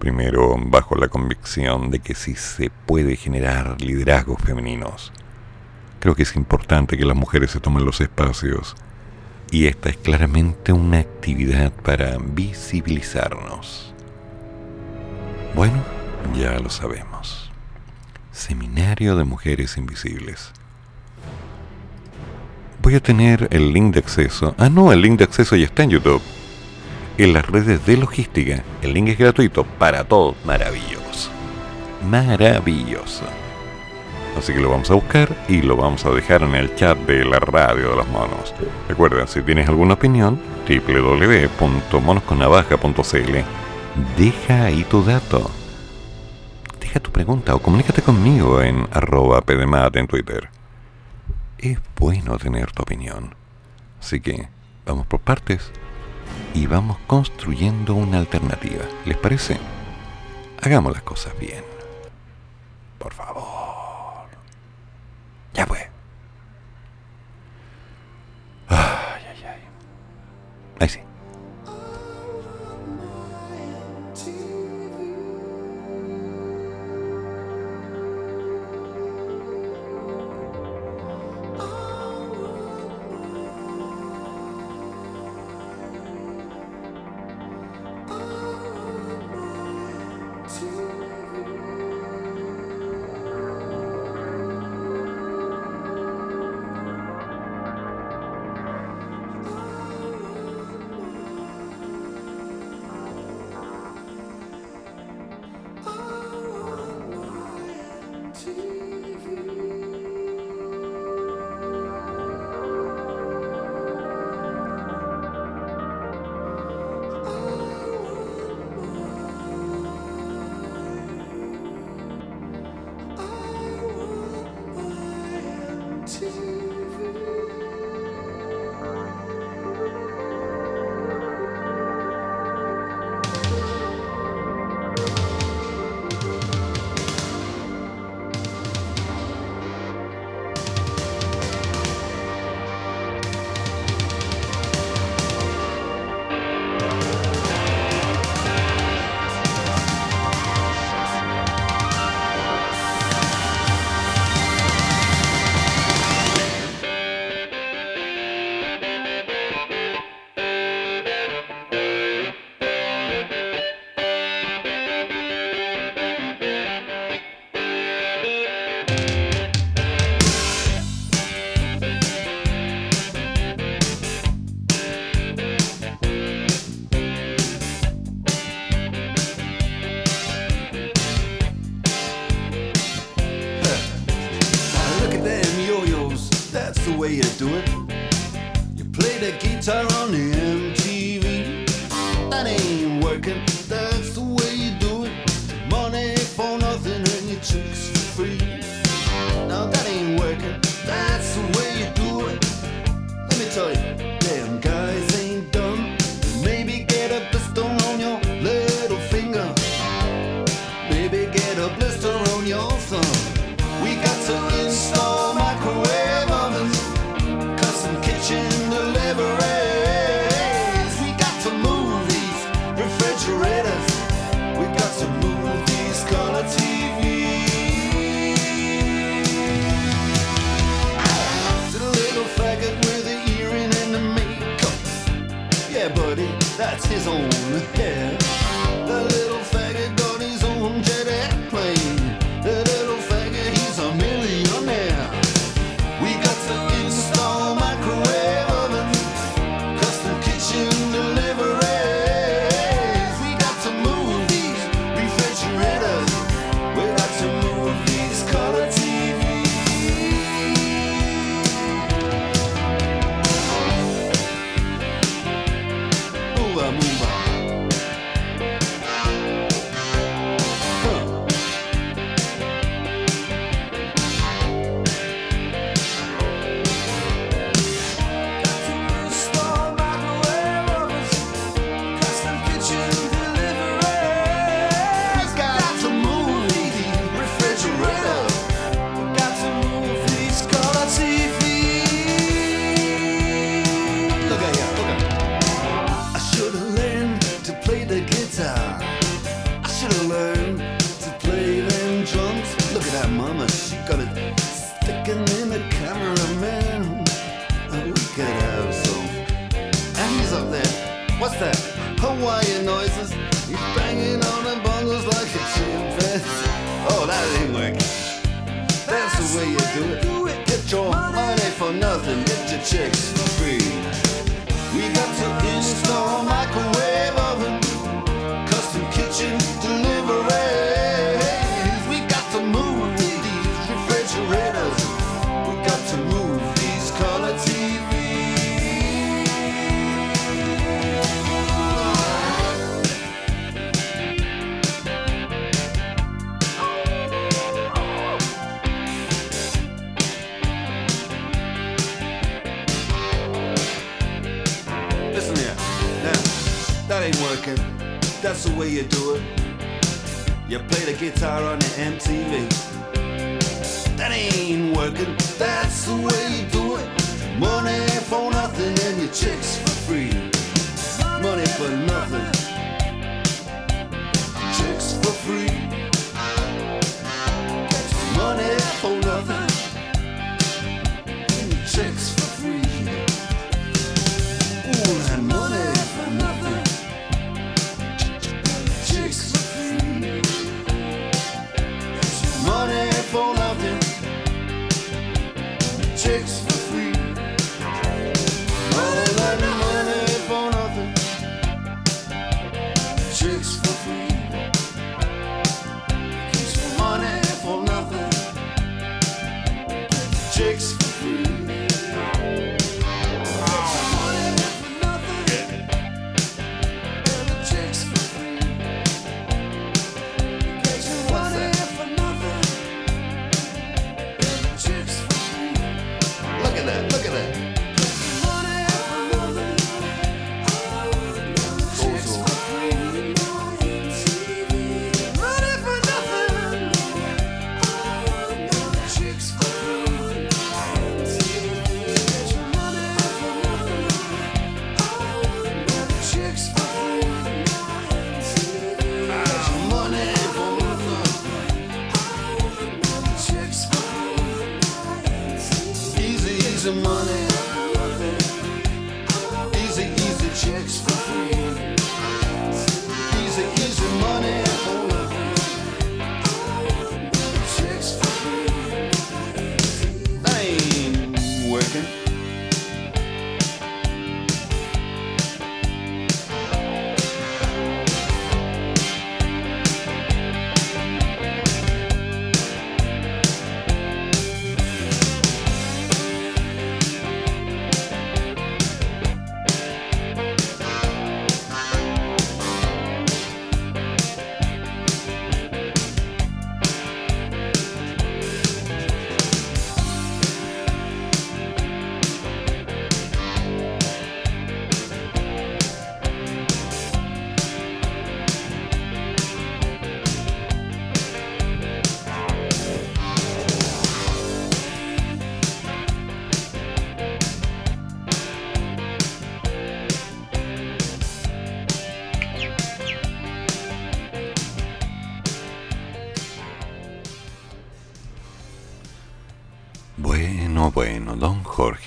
Primero, bajo la convicción de que sí se puede generar liderazgos femeninos. Creo que es importante que las mujeres se tomen los espacios y esta es claramente una actividad para visibilizarnos. Bueno, ya lo sabemos. Seminario de Mujeres Invisibles. Voy a tener el link de acceso. Ah, no, el link de acceso ya está en YouTube en las redes de logística. El link es gratuito para todos. Maravilloso. Maravilloso. Así que lo vamos a buscar y lo vamos a dejar en el chat de la radio de los monos. Recuerda, si tienes alguna opinión, www.monosconnavaja.cl Deja ahí tu dato. Deja tu pregunta o comunícate conmigo en arroba pdmat en Twitter. Es bueno tener tu opinión. Así que, vamos por partes y vamos construyendo una alternativa. ¿Les parece? Hagamos las cosas bien. Por favor. Ya pues. Ay, ay, ay. Ahí sí.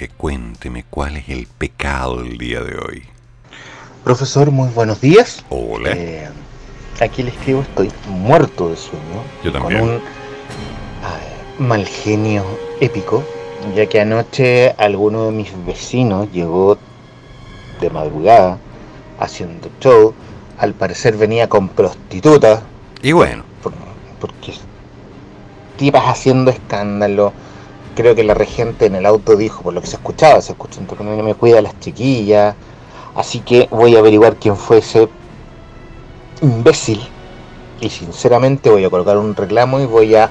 Jorge, cuénteme cuál es el pecado del día de hoy. Profesor, muy buenos días. Hola. Eh, aquí le escribo, estoy muerto de sueño. Yo también. Con un ah, mal genio épico, ya que anoche alguno de mis vecinos llegó de madrugada haciendo show. Al parecer venía con prostitutas. Y bueno. por- porque tipas haciendo escándalo. Creo que la regente en el auto dijo, por lo que se escuchaba, se escuchó un toque, no me cuida a las chiquillas. Así que voy a averiguar quién fue ese imbécil. Y sinceramente voy a colocar un reclamo y voy a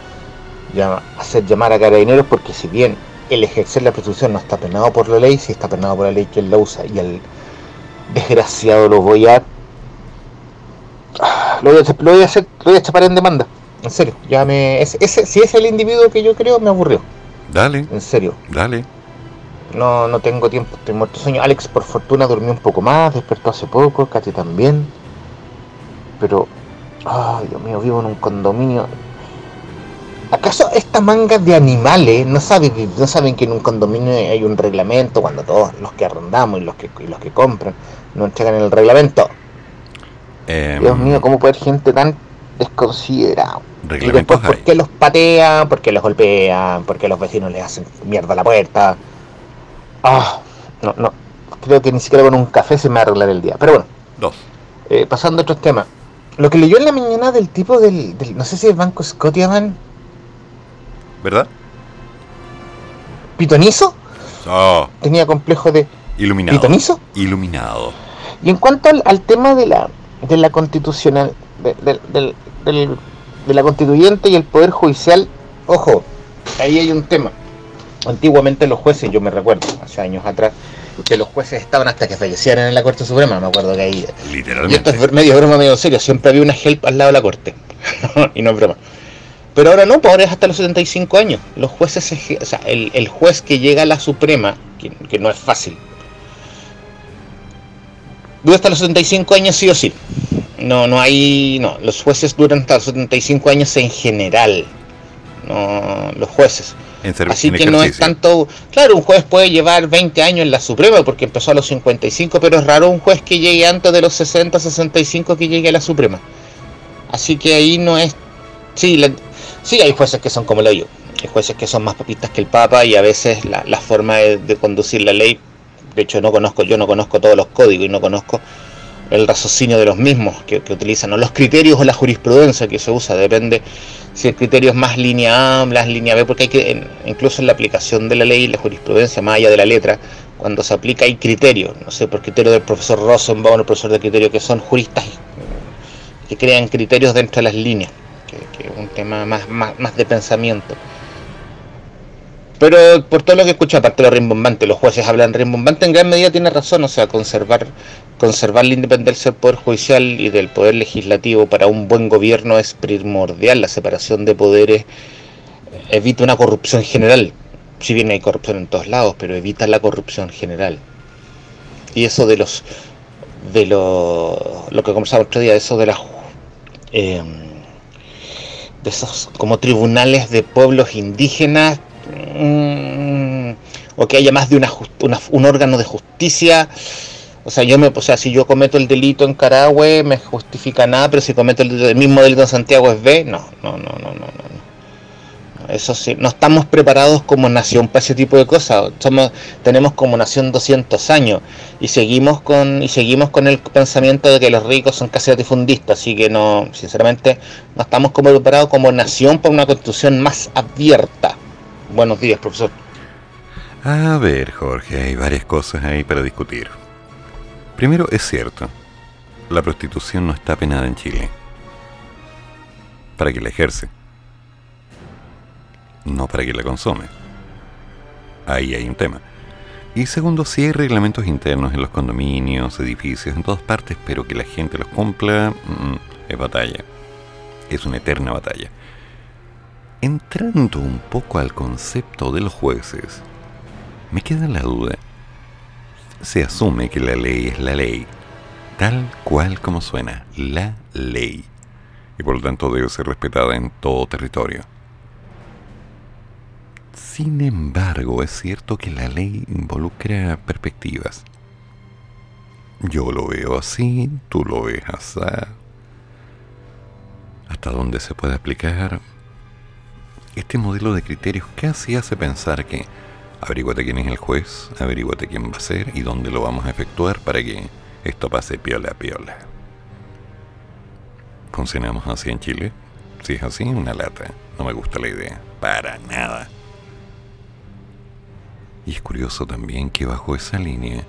hacer llamar a carabineros porque si bien el ejercer la prostitución no está penado por la ley, si está penado por la ley quien la usa y al desgraciado lo voy a lo voy a, lo voy a hacer, lo voy a chapar en demanda. En serio, ya me ese, ese- si es el individuo que yo creo me aburrió, Dale, en serio. dale. No, no tengo tiempo, estoy muerto sueño. Alex por fortuna durmió un poco más, despertó hace poco, Katy también. Pero, ay Dios mío, vivo en un condominio. ¿Acaso esta manga de animales no saben, que- no saben que en un condominio hay un reglamento cuando todos los que arrendamos y los que, y los que compran no entregan el reglamento? Em, Dios mío, ¿cómo puede haber gente tan desconsiderada? Y después, ¿por qué los patean? ¿Por qué los golpean? ¿Por qué los vecinos les hacen mierda a la puerta? Ah, no, no. Creo que ni siquiera con un café se me va a arreglar el día. Pero bueno, Dos. eh, pasando a otros temas. Lo que leyó en la mañana del tipo del, del- no sé si es Banco Scotiabank, ¿Verdad? pitonizo, Oh, tenía complejo de iluminado. pitonizo. Iluminado. Y en cuanto al, al tema de la de la constitucional de, del- del- de la constituyente y el poder judicial, ojo, ahí hay un tema. Antiguamente los jueces, yo me recuerdo, hace años atrás, que los jueces estaban hasta que fallecieran en la Corte Suprema, me acuerdo que ahí. Y esto Literalmente. es medio broma, medio serio, siempre había una help al lado de la Corte. y no es broma. Pero ahora no, pues ahora es hasta los 75 años. Los jueces, o sea, el, el juez que llega a la Suprema, que, que no es fácil, dura hasta los 75 años sí o sí. No, no hay, no, los jueces duran hasta los 75 años en general. No, los jueces. En Así en que no es tanto. Claro, un juez puede llevar 20 años en la Suprema porque empezó a los 55, pero es raro un juez que llegue antes de los 60, 65 que llegue a la Suprema. Así que ahí no es. Sí, la- sí hay jueces que son como lo yo. Hay jueces que son más papistas que el Papa y a veces la, la forma de, de conducir la ley. De hecho, no conozco, yo no conozco todos los códigos y no conozco el raciocinio de los mismos que, utilizan, o los criterios o la jurisprudencia que se usa, depende si el criterio es más línea A, más línea B, porque hay que, incluso en la aplicación de la ley, la jurisprudencia, más allá de la letra, cuando se aplica hay criterios, no sé, por criterio del profesor Rosenbaum, el profesor de criterio, que son juristas que crean criterios dentro de las líneas, que es un tema más, más, más de pensamiento. Pero por todo lo que escucho, aparte de lo rimbombante, los jueces hablan rimbombante, en gran medida tiene razón, o sea, conservar, conservar la independencia del Poder Judicial y del Poder Legislativo para un buen gobierno es primordial, la separación de poderes evita una corrupción general, si bien hay corrupción en todos lados, pero evita la corrupción general. Y eso de los, de lo, lo que conversaba otro día, eso de las, eh, de esos como tribunales de pueblos indígenas, mm, o que haya más de una, un órgano de justicia. O sea, yo me, o sea, si yo cometo el delito en Carahue, me justifica nada, pero si cometo el, mismo delito en Santiago es B, no, no, no, no, no, no. Eso sí, no estamos preparados como nación para ese tipo de cosas. Tenemos como nación 200 años y seguimos con y seguimos con el pensamiento de que los ricos son casi latifundistas, así que no, sinceramente, no estamos como preparados como nación para una constitución más abierta. Buenos días, profesor. A ver, Jorge, hay varias cosas ahí para discutir. Primero, es cierto, la prostitución no está penada en Chile. Para quien la ejerce. No para quien la consume. Ahí hay un tema. Y segundo, sí hay reglamentos internos en los condominios, edificios, en todas partes, pero que la gente los cumpla mm, es batalla. Es una eterna batalla. Entrando un poco al concepto de los jueces, me queda la duda. Se asume que la ley es la ley, tal cual como suena, la ley, y por lo tanto debe ser respetada en todo territorio. Sin embargo, es cierto que la ley involucra perspectivas. Yo lo veo así, tú lo ves así. Hasta dónde se puede aplicar este modelo de criterios casi hace pensar que averíguate quién es el juez, averíguate quién va a ser y dónde lo vamos a efectuar para que esto pase piola a piola. ¿Funcionamos así en Chile? Si es así, una lata. No me gusta la idea. Para nada. Y es curioso también que bajo esa línea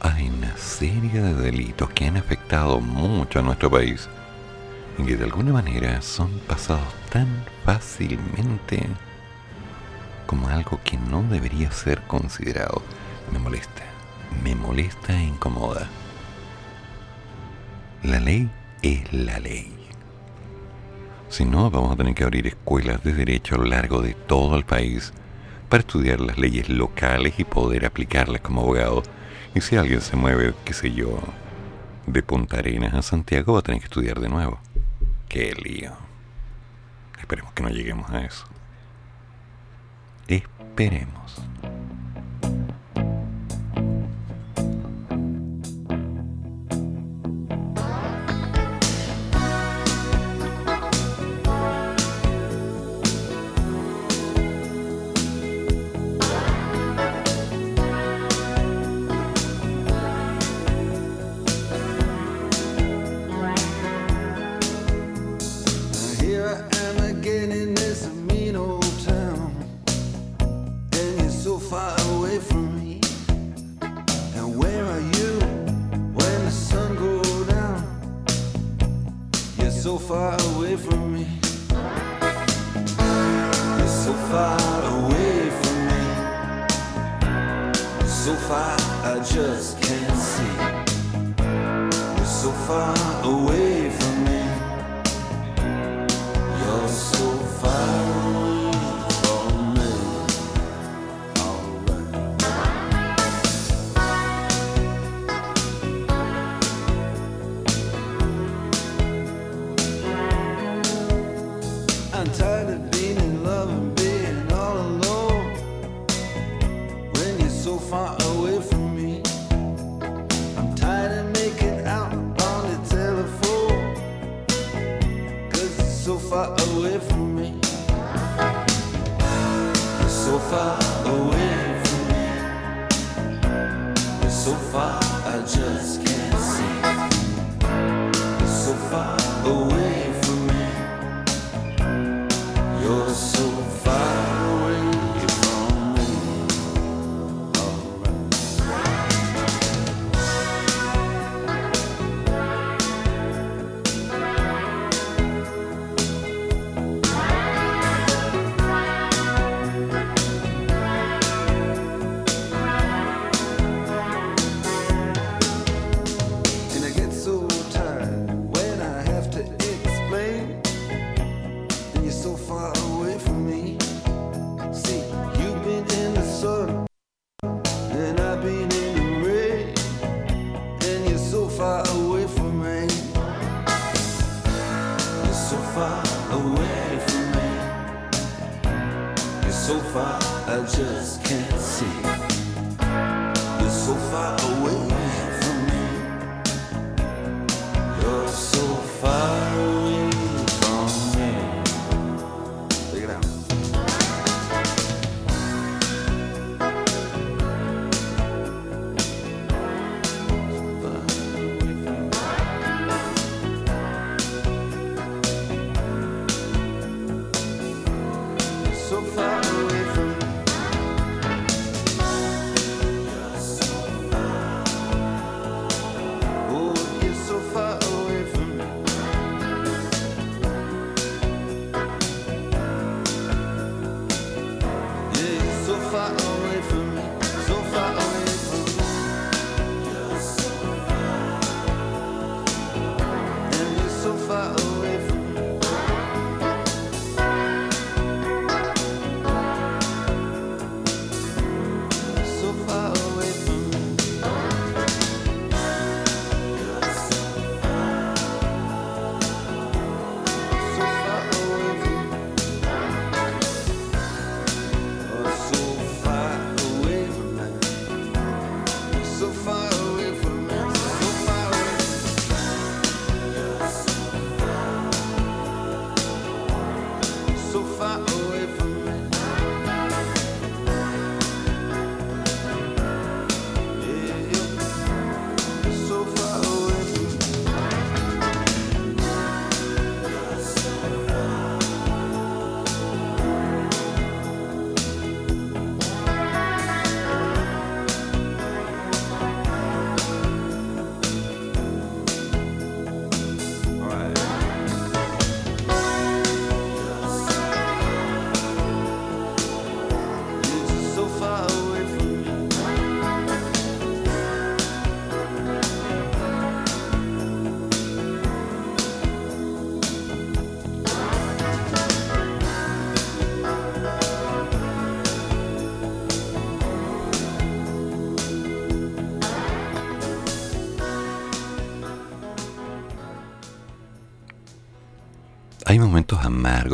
hay una serie de delitos que han afectado mucho a nuestro país y que de alguna manera son pasados tan fácilmente como algo que no debería ser considerado. Me molesta, me molesta e incomoda. La ley es la ley. Si no, vamos a tener que abrir escuelas de derecho a lo largo de todo el país para estudiar las leyes locales y poder aplicarlas como abogado. Y si alguien se mueve, qué sé yo, de Punta Arenas a Santiago, va a tener que estudiar de nuevo. Qué lío. Esperemos que no lleguemos a eso. Esperemos.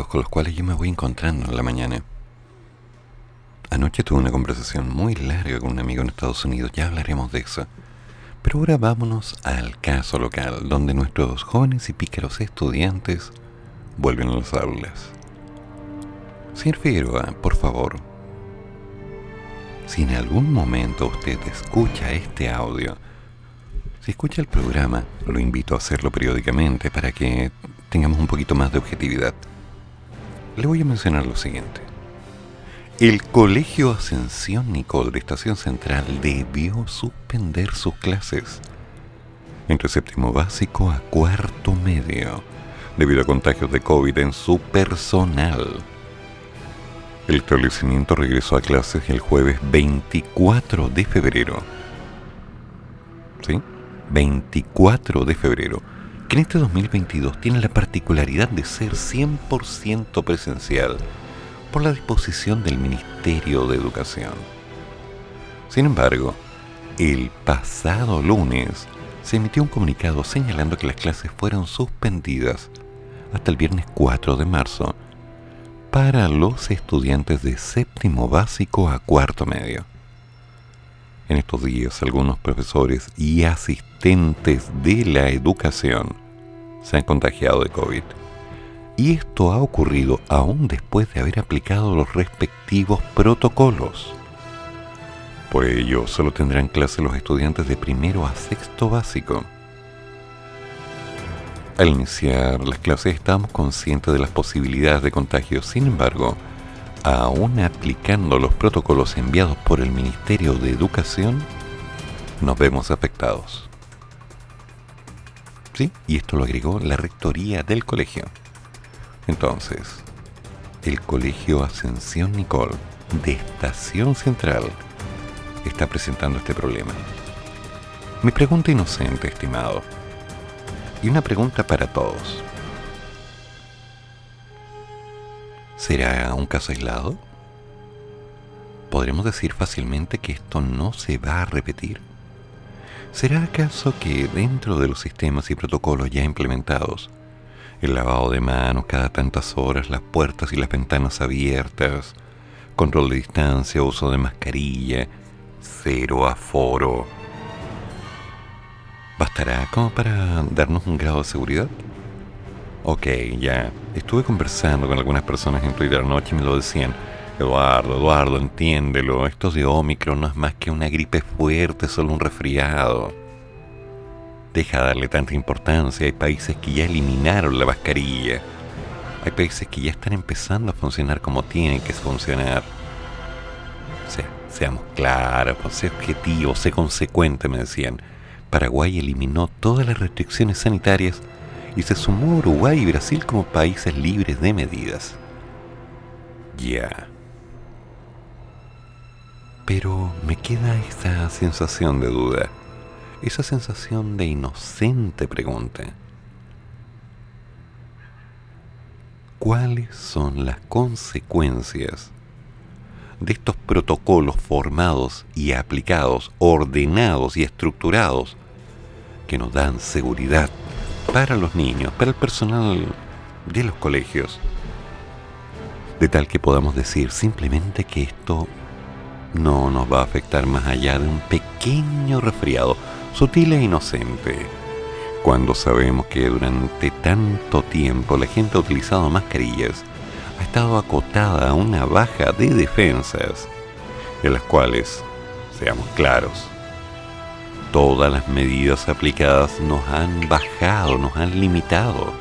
Con los cuales yo me voy encontrando en la mañana. Anoche tuve una conversación muy larga con un amigo en Estados Unidos, ya hablaremos de eso. Pero ahora vámonos al caso local, donde nuestros jóvenes y pícaros estudiantes vuelven a las aulas. Señor Figueroa, por favor, si en algún momento usted escucha este audio, si escucha el programa, lo invito a hacerlo periódicamente para que tengamos un poquito más de objetividad. Le voy a mencionar lo siguiente. El Colegio Ascensión Nicol de Estación Central debió suspender sus clases entre séptimo básico a cuarto medio debido a contagios de COVID en su personal. El establecimiento regresó a clases el jueves 24 de febrero. ¿Sí? 24 de febrero que en este 2022 tiene la particularidad de ser 100% presencial por la disposición del Ministerio de Educación. Sin embargo, el pasado lunes se emitió un comunicado señalando que las clases fueron suspendidas hasta el viernes 4 de marzo para los estudiantes de séptimo básico a cuarto medio. En estos días algunos profesores y asistentes de la educación se han contagiado de COVID. Y esto ha ocurrido aún después de haber aplicado los respectivos protocolos. Por ello, solo tendrán clase los estudiantes de primero a sexto básico. Al iniciar las clases estábamos conscientes de las posibilidades de contagio, sin embargo, aún aplicando los protocolos enviados por el Ministerio de Educación, nos vemos afectados. ¿Sí? Y esto lo agregó la rectoría del colegio. Entonces, el Colegio Ascensión Nicol de Estación Central está presentando este problema. Mi pregunta inocente, estimado, y una pregunta para todos. ¿Será un caso aislado? ¿Podremos decir fácilmente que esto no se va a repetir? ¿Será acaso que dentro de los sistemas y protocolos ya implementados, el lavado de manos cada tantas horas, las puertas y las ventanas abiertas, control de distancia, uso de mascarilla, cero aforo, bastará como para darnos un grado de seguridad? Ok, ya. Estuve conversando con algunas personas en Twitter anoche y me lo decían. Eduardo, Eduardo, entiéndelo. Esto de Omicron no es más que una gripe fuerte, solo un resfriado. Deja de darle tanta importancia. Hay países que ya eliminaron la mascarilla. Hay países que ya están empezando a funcionar como tienen que funcionar. O sea, seamos claros, sé objetivo, sé consecuente, me decían. Paraguay eliminó todas las restricciones sanitarias y se sumó Uruguay y Brasil como países libres de medidas. Ya. Pero me queda esa sensación de duda, esa sensación de inocente pregunta. ¿Cuáles son las consecuencias de estos protocolos formados y aplicados, ordenados y estructurados que nos dan seguridad para los niños, para el personal de los colegios, de tal que podamos decir simplemente que esto no nos va a afectar más allá de un pequeño resfriado, sutil e inocente, cuando sabemos que durante tanto tiempo la gente ha utilizado mascarillas, ha estado acotada a una baja de defensas, en las cuales, seamos claros, todas las medidas aplicadas nos han bajado, nos han limitado,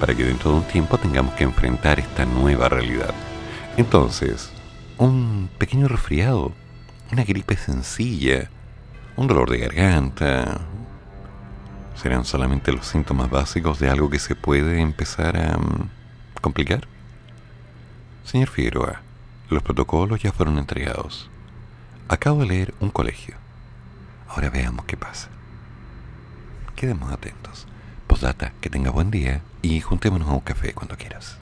para que dentro de un tiempo tengamos que enfrentar esta nueva realidad. Entonces, un pequeño resfriado, una gripe sencilla, un dolor de garganta, serán solamente los síntomas básicos de algo que se puede empezar a mm, complicar. Señor Figueroa, los protocolos ya fueron entregados. Acabo de leer un colegio Ahora veamos qué pasa. Quedemos atentos. Posdata, que tenga buen día y juntémonos a un café cuando quieras.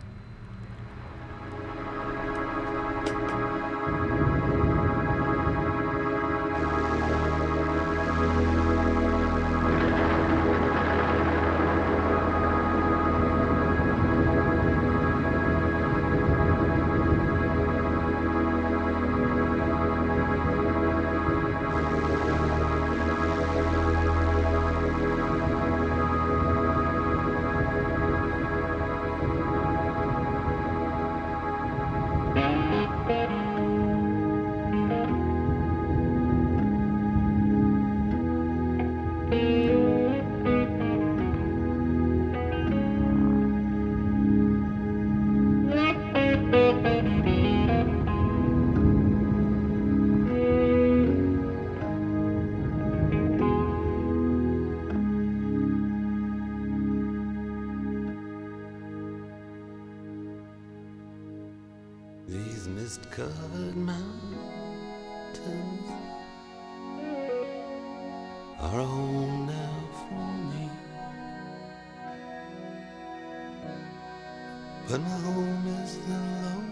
these mist covered mountains are home now for me. But my home is the Lord.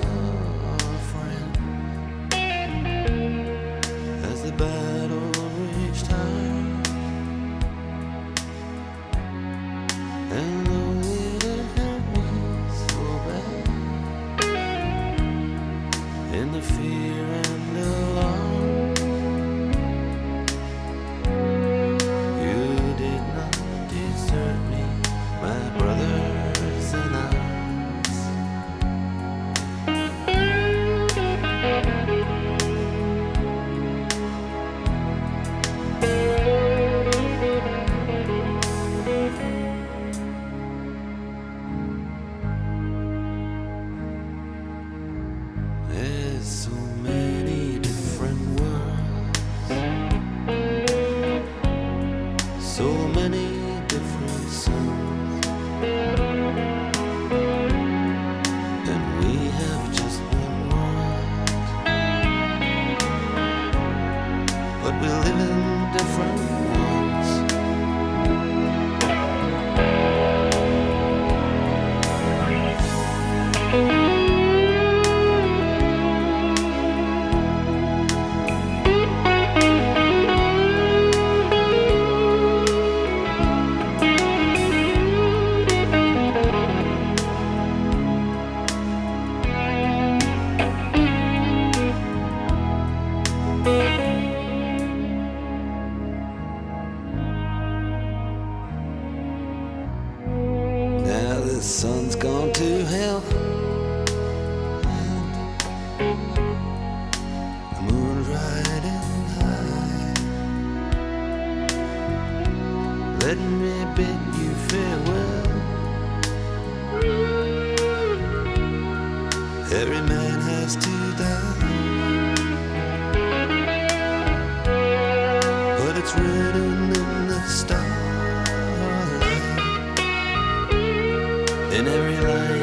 in every line.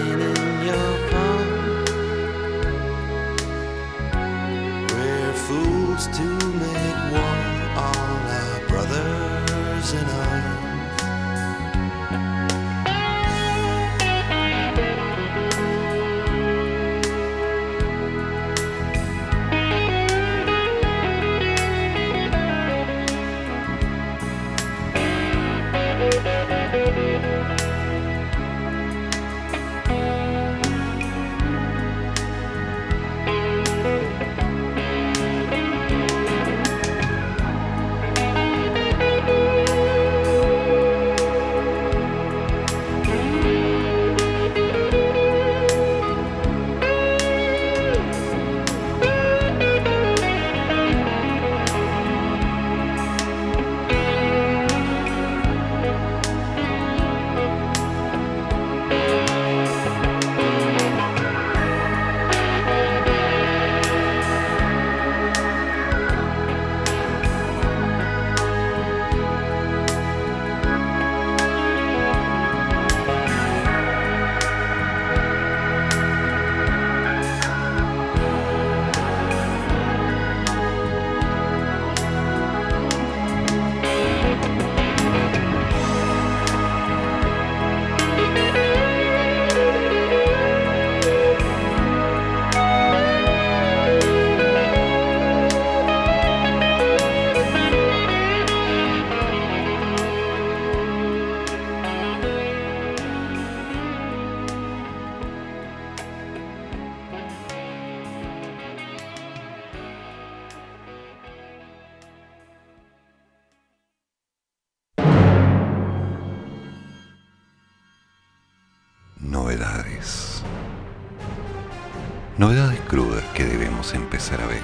A ver.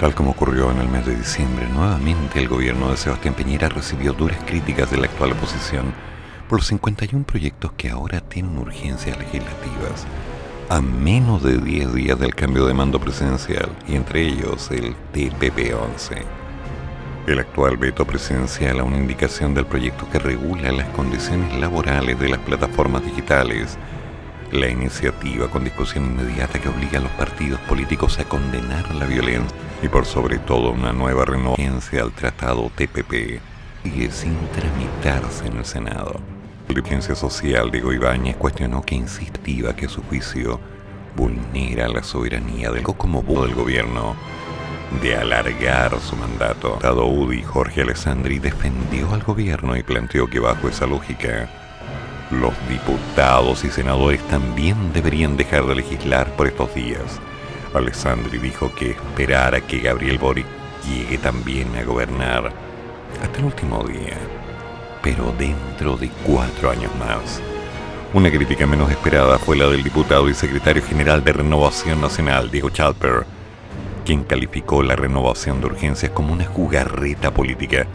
Tal como ocurrió en el mes de diciembre, nuevamente el gobierno de Sebastián Piñera recibió duras críticas de la actual oposición por los 51 proyectos que ahora tienen urgencias legislativas, a menos de 10 días del cambio de mando presidencial, y entre ellos el TPP-11. El actual veto presidencial a una indicación del proyecto que regula las condiciones laborales de las plataformas digitales, la iniciativa con discusión inmediata que obliga a los partidos políticos a condenar la violencia y por sobre todo una nueva renovación al tratado TPP sigue sin tramitarse en el Senado. La dirigencia social Diego Ibáñez cuestionó que insistía que su juicio vulnera la soberanía del como del gobierno de alargar su mandato. Dado Udi Jorge Alessandri defendió al gobierno y planteó que bajo esa lógica los diputados y senadores también deberían dejar de legislar por estos días. Alessandri dijo que esperara que Gabriel Boric llegue también a gobernar hasta el último día, pero dentro de cuatro años más. Una crítica menos esperada fue la del diputado y secretario general de Renovación Nacional, Diego Chalper, quien calificó la renovación de urgencias como una jugarreta política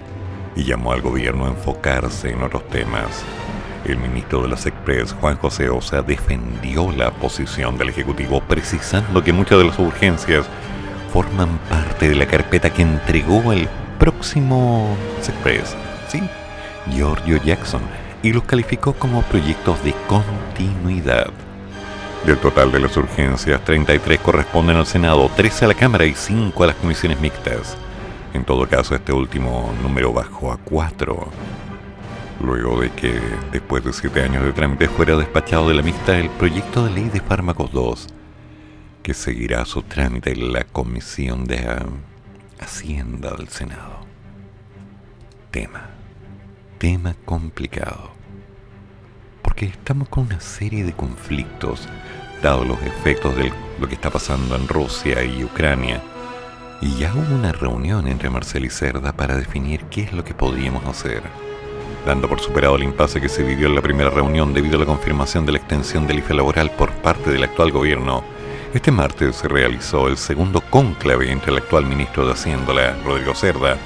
y llamó al gobierno a enfocarse en otros temas. El ministro de las Express, Juan José Osa, defendió la posición del Ejecutivo precisando que muchas de las urgencias forman parte de la carpeta que entregó el próximo Express, ¿sí? Giorgio Jackson, y los calificó como proyectos de continuidad. Del total de las urgencias, 33 corresponden al Senado, 13 a la Cámara y 5 a las comisiones mixtas. En todo caso, este último número bajó a 4 luego de que, después de siete años de trámite, fuera despachado de la mixta el proyecto de ley de fármacos 2, que seguirá su trámite en la Comisión de Hacienda del Senado. Tema. Tema complicado. Porque estamos con una serie de conflictos, dado los efectos de lo que está pasando en Rusia y Ucrania. Y ya hubo una reunión entre Marcel y Cerda para definir qué es lo que podríamos hacer dando por superado el impasse que se vivió en la primera reunión debido a la confirmación de la extensión del IFE laboral por parte del actual gobierno. Este martes se realizó el segundo cónclave entre el actual ministro de Hacienda, Rodrigo Cerda,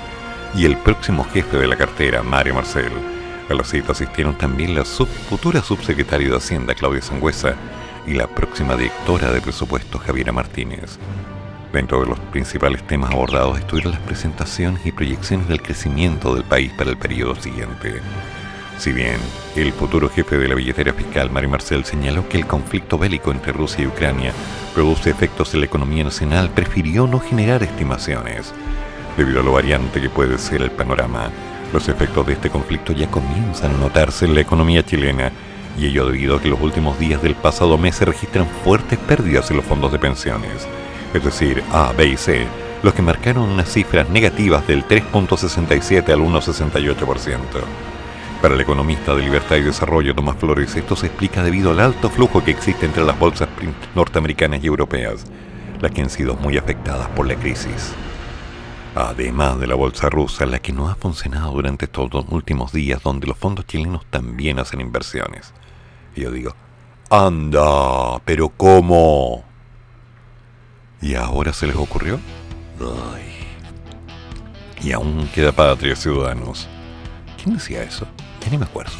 y el próximo jefe de la cartera, Mario Marcel. A la cita asistieron también la futura subsecretaria de Hacienda, Claudia Sangüesa, y la próxima directora de presupuesto, Javiera Martínez. Dentro de los principales temas abordados estuvieron las presentaciones y proyecciones del crecimiento del país para el periodo siguiente. Si bien el futuro jefe de la billetera fiscal, Mario Marcel, señaló que el conflicto bélico entre Rusia y Ucrania produce efectos en la economía nacional, prefirió no generar estimaciones. Debido a lo variante que puede ser el panorama, los efectos de este conflicto ya comienzan a notarse en la economía chilena, y ello debido a que los últimos días del pasado mes se registran fuertes pérdidas en los fondos de pensiones es decir, A, B y C, los que marcaron unas cifras negativas del 3.67 al 1.68%. Para el economista de Libertad y Desarrollo Tomás Flores, esto se explica debido al alto flujo que existe entre las bolsas norteamericanas y europeas, las que han sido muy afectadas por la crisis. Además de la bolsa rusa, la que no ha funcionado durante estos dos últimos días, donde los fondos chilenos también hacen inversiones. Y yo digo, anda, pero ¿cómo? ¿Y ahora se les ocurrió? Ay. Y aún queda patria, ciudadanos. ¿Quién decía eso? Ya ni me acuerdo.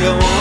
go want.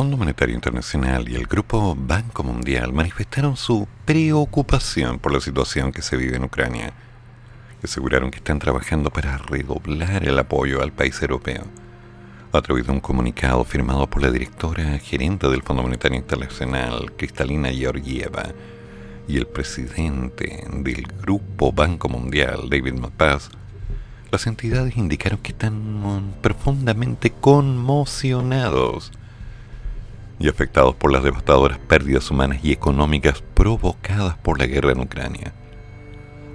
Fondo Monetario Internacional y el Grupo Banco Mundial manifestaron su preocupación por la situación que se vive en Ucrania. Aseguraron que están trabajando para redoblar el apoyo al país europeo. A través de un comunicado firmado por la directora gerente del Fondo Monetario Internacional, Cristalina Georgieva, y el presidente del Grupo Banco Mundial, David Malpass, las entidades indicaron que están profundamente conmocionados y afectados por las devastadoras pérdidas humanas y económicas provocadas por la guerra en Ucrania.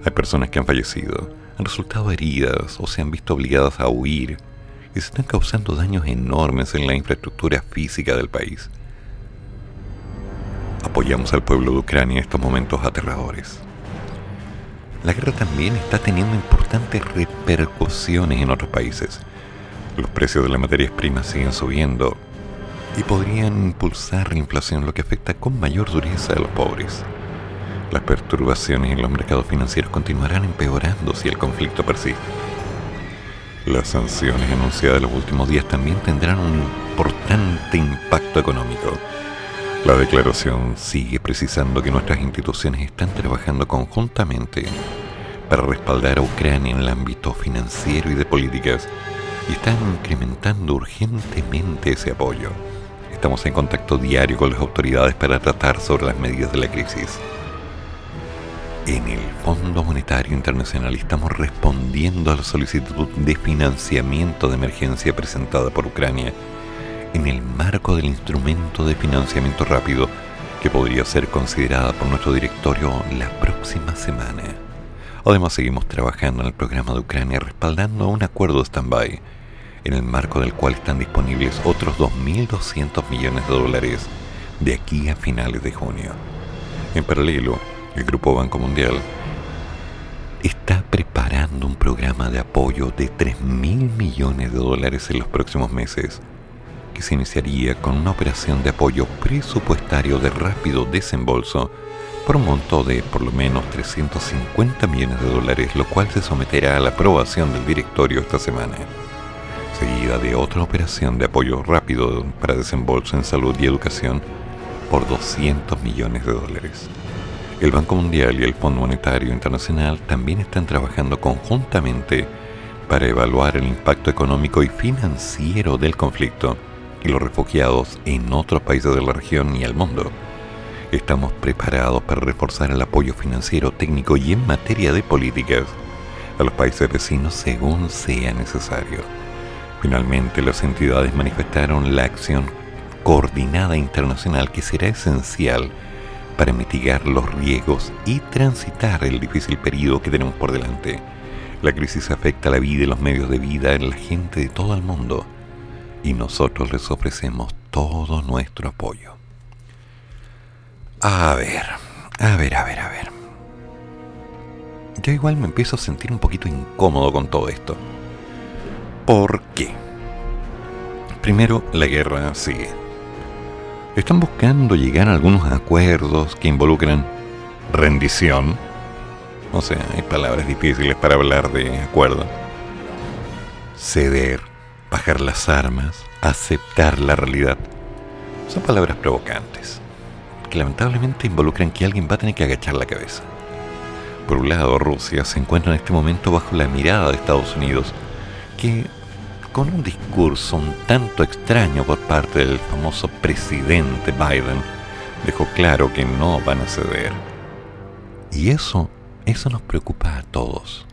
Hay personas que han fallecido, han resultado heridas o se han visto obligadas a huir y se están causando daños enormes en la infraestructura física del país. Apoyamos al pueblo de Ucrania en estos momentos aterradores. La guerra también está teniendo importantes repercusiones en otros países. Los precios de las materias primas siguen subiendo y podrían impulsar la inflación, lo que afecta con mayor dureza a los pobres. Las perturbaciones en los mercados financieros continuarán empeorando si el conflicto persiste. Las sanciones anunciadas en los últimos días también tendrán un importante impacto económico. La declaración sigue precisando que nuestras instituciones están trabajando conjuntamente para respaldar a Ucrania en el ámbito financiero y de políticas y están incrementando urgentemente ese apoyo. Estamos en contacto diario con las autoridades para tratar sobre las medidas de la crisis. En el Fondo Monetario Internacional estamos respondiendo a la solicitud de financiamiento de emergencia presentada por Ucrania en el marco del instrumento de financiamiento rápido que podría ser considerada por nuestro directorio la próxima semana. Además seguimos trabajando en el programa de Ucrania respaldando un acuerdo stand-by en el marco del cual están disponibles otros 2.200 millones de dólares de aquí a finales de junio. En paralelo, el Grupo Banco Mundial está preparando un programa de apoyo de 3.000 millones de dólares en los próximos meses, que se iniciaría con una operación de apoyo presupuestario de rápido desembolso por un monto de por lo menos 350 millones de dólares, lo cual se someterá a la aprobación del directorio esta semana seguida de otra operación de apoyo rápido para desembolso en salud y educación por 200 millones de dólares. El Banco Mundial y el Fondo Monetario Internacional también están trabajando conjuntamente para evaluar el impacto económico y financiero del conflicto y los refugiados en otros países de la región y el mundo. Estamos preparados para reforzar el apoyo financiero, técnico y en materia de políticas a los países vecinos según sea necesario. Finalmente, las entidades manifestaron la acción coordinada internacional que será esencial para mitigar los riesgos y transitar el difícil periodo que tenemos por delante. La crisis afecta la vida y los medios de vida de la gente de todo el mundo y nosotros les ofrecemos todo nuestro apoyo. A ver, a ver, a ver, a ver. Yo igual me empiezo a sentir un poquito incómodo con todo esto. ¿Por qué? Primero, la guerra sigue. Están buscando llegar a algunos acuerdos que involucran rendición. O sea, hay palabras difíciles para hablar de acuerdo. Ceder, bajar las armas, aceptar la realidad. Son palabras provocantes, que lamentablemente involucran que alguien va a tener que agachar la cabeza. Por un lado, Rusia se encuentra en este momento bajo la mirada de Estados Unidos, que con un discurso un tanto extraño por parte del famoso presidente Biden, dejó claro que no van a ceder. Y eso, eso nos preocupa a todos.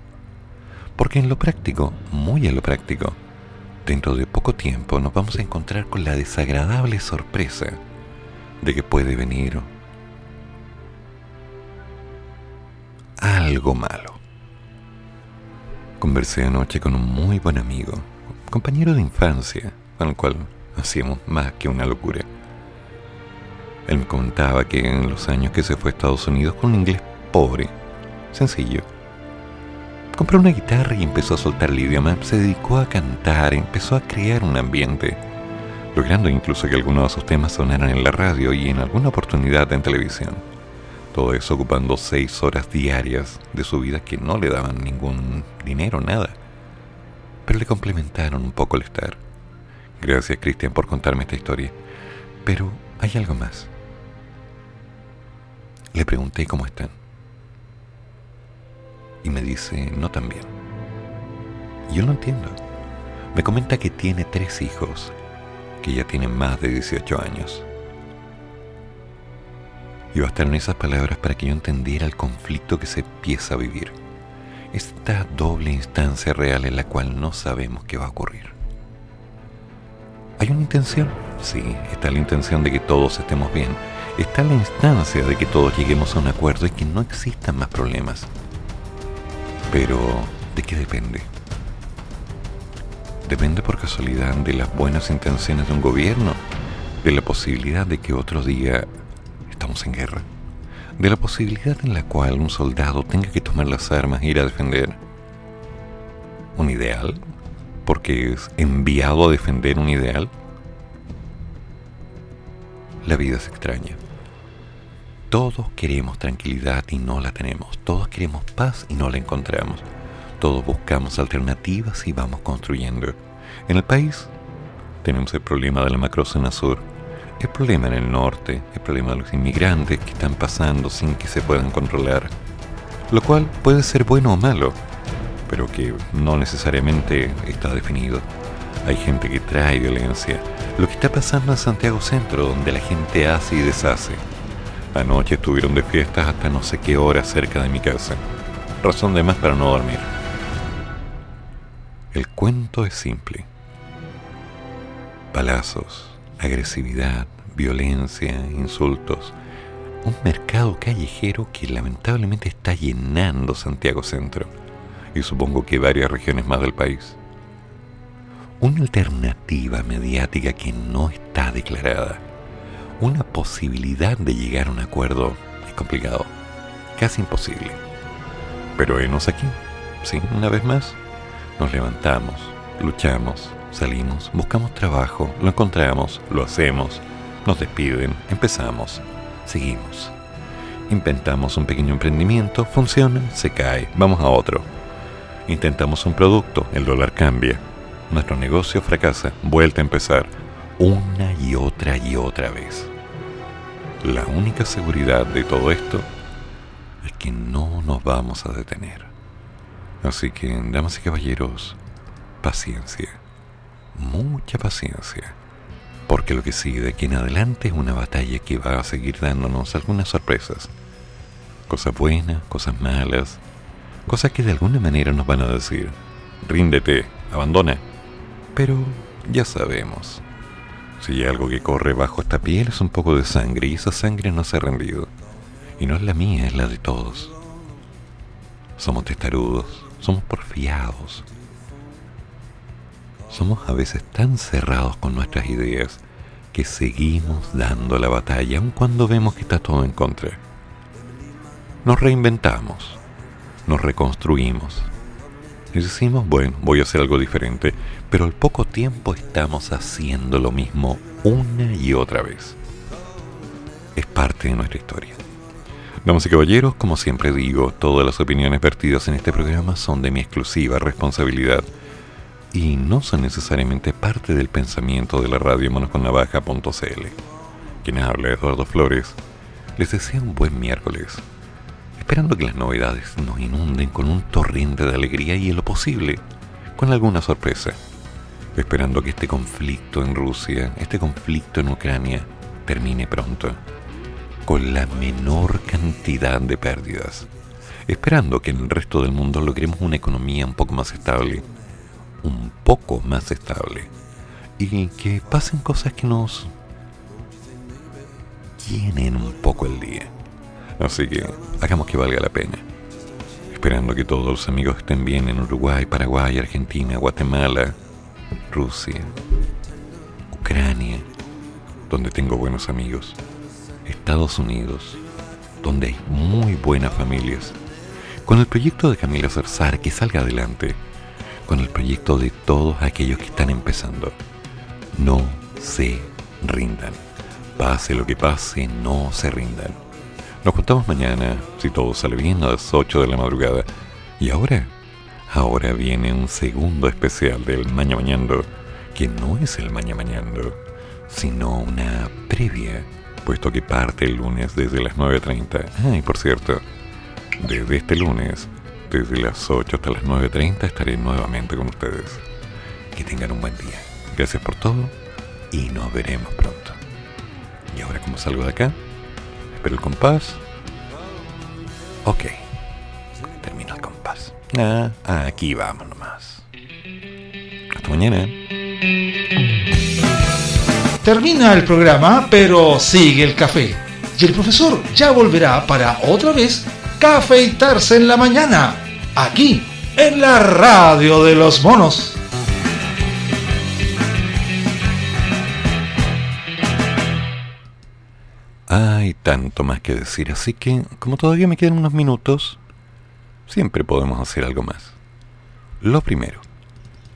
Porque en lo práctico, muy en lo práctico, dentro de poco tiempo nos vamos a encontrar con la desagradable sorpresa de que puede venir algo malo. Conversé anoche con un muy buen amigo, compañero de infancia, con el cual hacíamos más que una locura. Él me contaba que en los años que se fue a Estados Unidos con un inglés pobre, sencillo, compró una guitarra y empezó a soltar el idioma, se dedicó a cantar, empezó a crear un ambiente, logrando incluso que algunos de sus temas sonaran en la radio y en alguna oportunidad en televisión. Todo eso ocupando seis horas diarias de su vida que no le daban ningún dinero, nada. Pero le complementaron un poco el estar. Gracias, Cristian, por contarme esta historia. Pero hay algo más. Le pregunté cómo están. Y me dice, no tan bien. Yo no entiendo. Me comenta que tiene tres hijos, que ya tienen más de 18 años y bastaron esas palabras para que yo entendiera el conflicto que se empieza a vivir. Esta doble instancia real en la cual no sabemos qué va a ocurrir. ¿Hay una intención? Sí, está la intención de que todos estemos bien. Está la instancia de que todos lleguemos a un acuerdo y que no existan más problemas. Pero, ¿de qué depende? ¿Depende por casualidad de las buenas intenciones de un gobierno? ¿De la posibilidad de que otro día estamos en guerra, de la posibilidad en la cual un soldado tenga que tomar las armas e ir a defender un ideal, porque es enviado a defender un ideal. La vida es extraña. Todos queremos tranquilidad y no la tenemos. Todos queremos paz y no la encontramos. Todos buscamos alternativas y vamos construyendo. En el país tenemos el problema de la macrozona sur, el problema en el norte, el problema de los inmigrantes que están pasando sin que se puedan controlar, lo cual puede ser bueno o malo, pero que no necesariamente está definido. Hay gente que trae violencia. Lo que está pasando en Santiago Centro, donde la gente hace y deshace. Anoche estuvieron de fiestas hasta no sé qué hora cerca de mi casa. Razón de más para no dormir. El cuento es simple. Palazos, agresividad, violencia, insultos. Un mercado callejero que lamentablemente está llenando Santiago Centro y supongo que varias regiones más del país. Una alternativa mediática que no está declarada. Una posibilidad de llegar a un acuerdo es complicado, casi imposible. Pero enos aquí, sí, una vez más, nos levantamos, luchamos, salimos, buscamos trabajo, lo encontramos, lo hacemos, nos despiden, empezamos, seguimos. Inventamos un pequeño emprendimiento, funciona, se cae, vamos a otro. Intentamos un producto, el dólar cambia. Nuestro negocio fracasa, vuelta a empezar, una y otra y otra vez. La única seguridad de todo esto es que no nos vamos a detener. Así que, damas y caballeros, paciencia, mucha paciencia, porque lo que sigue de aquí en adelante es una batalla que va a seguir dándonos algunas sorpresas. Cosas buenas, cosas malas, Cosas que de alguna manera nos van a decir, ríndete, abandona. Pero ya sabemos, si hay algo que corre bajo esta piel es un poco de sangre y esa sangre no se ha rendido. Y no es la mía, es la de todos. Somos testarudos, somos porfiados. Somos a veces tan cerrados con nuestras ideas que seguimos dando la batalla aun cuando vemos que está todo en contra. Nos reinventamos nos reconstruimos. Y decimos, bueno, voy a hacer algo diferente, pero al poco tiempo estamos haciendo lo mismo una y otra vez. Es parte de nuestra historia. Damas y caballeros, como siempre digo, todas las opiniones vertidas en este programa son de mi exclusiva responsabilidad y no son necesariamente parte del pensamiento de la radio manosconnavaja.cl. Quien habla, Eduardo Flores, les desea un buen miércoles esperando que las novedades nos inunden con un torrente de alegría y en lo posible con alguna sorpresa, esperando que este conflicto en Rusia, este conflicto en Ucrania, termine pronto, con la menor cantidad de pérdidas, esperando que en el resto del mundo logremos una economía un poco más estable, un poco más estable, y que pasen cosas que nos llenen un poco el día. Así que hagamos que valga la pena. Esperando que todos los amigos estén bien en Uruguay, Paraguay, Argentina, Guatemala, Rusia, Ucrania, donde tengo buenos amigos, Estados Unidos, donde hay muy buenas familias, con el proyecto de Camila Zarzar que salga adelante, con el proyecto de todos aquellos que están empezando. No se rindan. Pase lo que pase, no se rindan. Nos contamos mañana, si todo sale bien, a las 8 de la madrugada. Y ahora, ahora viene un segundo especial del Maña Mañando, que no es el Maña Mañando, sino una previa, puesto que parte el lunes desde las 9.30. Ah, y por cierto, desde este lunes, desde las 8 hasta las 9.30, estaré nuevamente con ustedes. Que tengan un buen día. Gracias por todo y nos veremos pronto. Y ahora, como salgo de acá? pero el compás. Ok. Termino el compás. Ah, aquí vamos nomás. Hasta mañana. Termina el programa, pero sigue el café. Y el profesor ya volverá para otra vez cafeitarse en la mañana. Aquí, en la radio de los monos. Hay tanto más que decir, así que como todavía me quedan unos minutos, siempre podemos hacer algo más. Lo primero,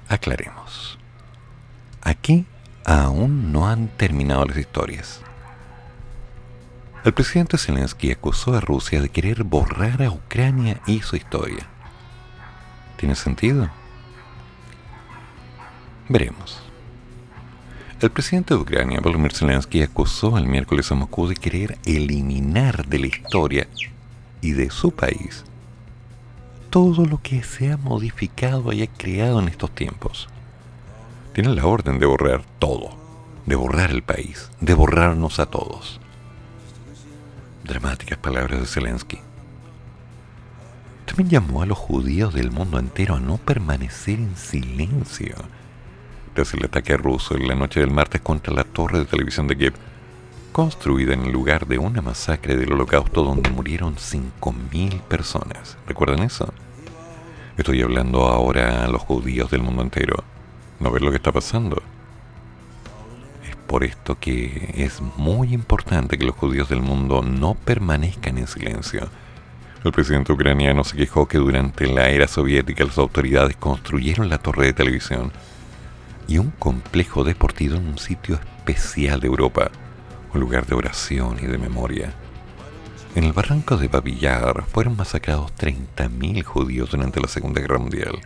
aclaremos. Aquí aún no han terminado las historias. El presidente Zelensky acusó a Rusia de querer borrar a Ucrania y su historia. ¿Tiene sentido? Veremos. El presidente de Ucrania, Volodymyr Zelensky, acusó el miércoles a Moscú de querer eliminar de la historia y de su país todo lo que se ha modificado y ha creado en estos tiempos. Tiene la orden de borrar todo, de borrar el país, de borrarnos a todos. Dramáticas palabras de Zelensky. También llamó a los judíos del mundo entero a no permanecer en silencio tras el ataque ruso en la noche del martes contra la torre de televisión de Kiev, construida en el lugar de una masacre del holocausto donde murieron 5.000 personas. ¿Recuerdan eso? Estoy hablando ahora a los judíos del mundo entero. ¿No ven lo que está pasando? Por esto que es muy importante que los judíos del mundo no permanezcan en silencio. El presidente ucraniano se quejó que durante la era soviética las autoridades construyeron la torre de televisión y un complejo deportivo en un sitio especial de Europa, un lugar de oración y de memoria. En el barranco de Babillar fueron masacrados 30.000 judíos durante la Segunda Guerra Mundial.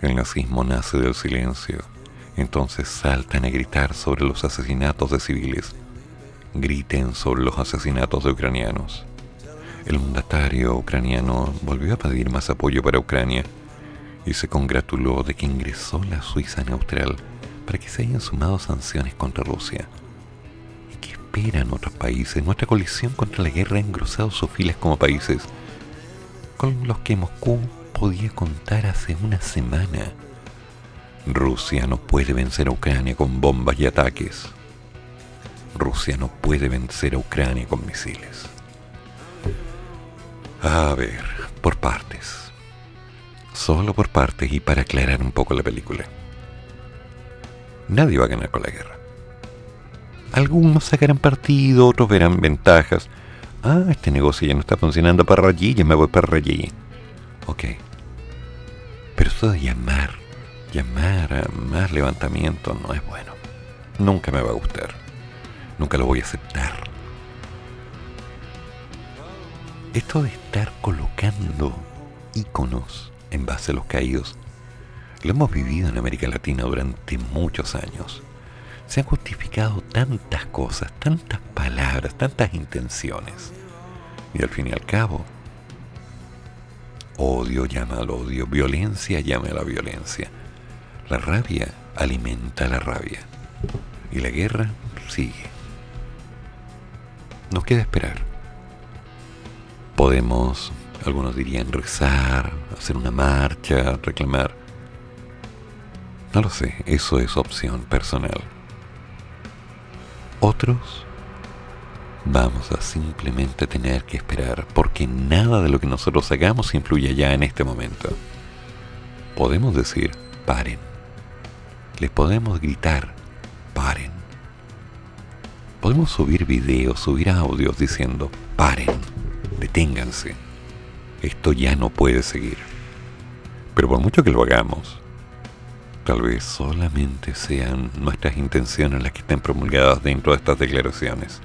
El nazismo nace del silencio, entonces saltan a gritar sobre los asesinatos de civiles. Griten sobre los asesinatos de ucranianos. El mandatario ucraniano volvió a pedir más apoyo para Ucrania y se congratuló de que ingresó la Suiza neutral para que se hayan sumado sanciones contra Rusia esperan otros países. Nuestra coalición contra la guerra ha engrosado sus filas como países con los que Moscú podía contar hace una semana. Rusia no puede vencer a Ucrania con bombas y ataques. Rusia no puede vencer a Ucrania con misiles. A ver, por partes. Solo por partes y para aclarar un poco la película. Nadie va a ganar con la guerra. Algunos sacarán partido, otros verán ventajas. Ah, este negocio ya no está funcionando para allí, ya me voy para allí. Ok. Pero eso de llamar, llamar a más levantamiento no es bueno. Nunca me va a gustar. Nunca lo voy a aceptar. Esto de estar colocando íconos en base a los caídos, lo hemos vivido en América Latina durante muchos años se han justificado tantas cosas, tantas palabras, tantas intenciones. Y al fin y al cabo, odio llama al odio, violencia llama a la violencia. La rabia alimenta la rabia. Y la guerra sigue. Nos queda esperar. Podemos, algunos dirían, rezar, hacer una marcha, reclamar. No lo sé, eso es opción personal. Otros vamos a simplemente tener que esperar porque nada de lo que nosotros hagamos influye ya en este momento. Podemos decir, paren. Les podemos gritar, paren. Podemos subir videos, subir audios diciendo, paren, deténganse. Esto ya no puede seguir. Pero por mucho que lo hagamos, Tal vez solamente sean nuestras intenciones las que estén promulgadas dentro de estas declaraciones.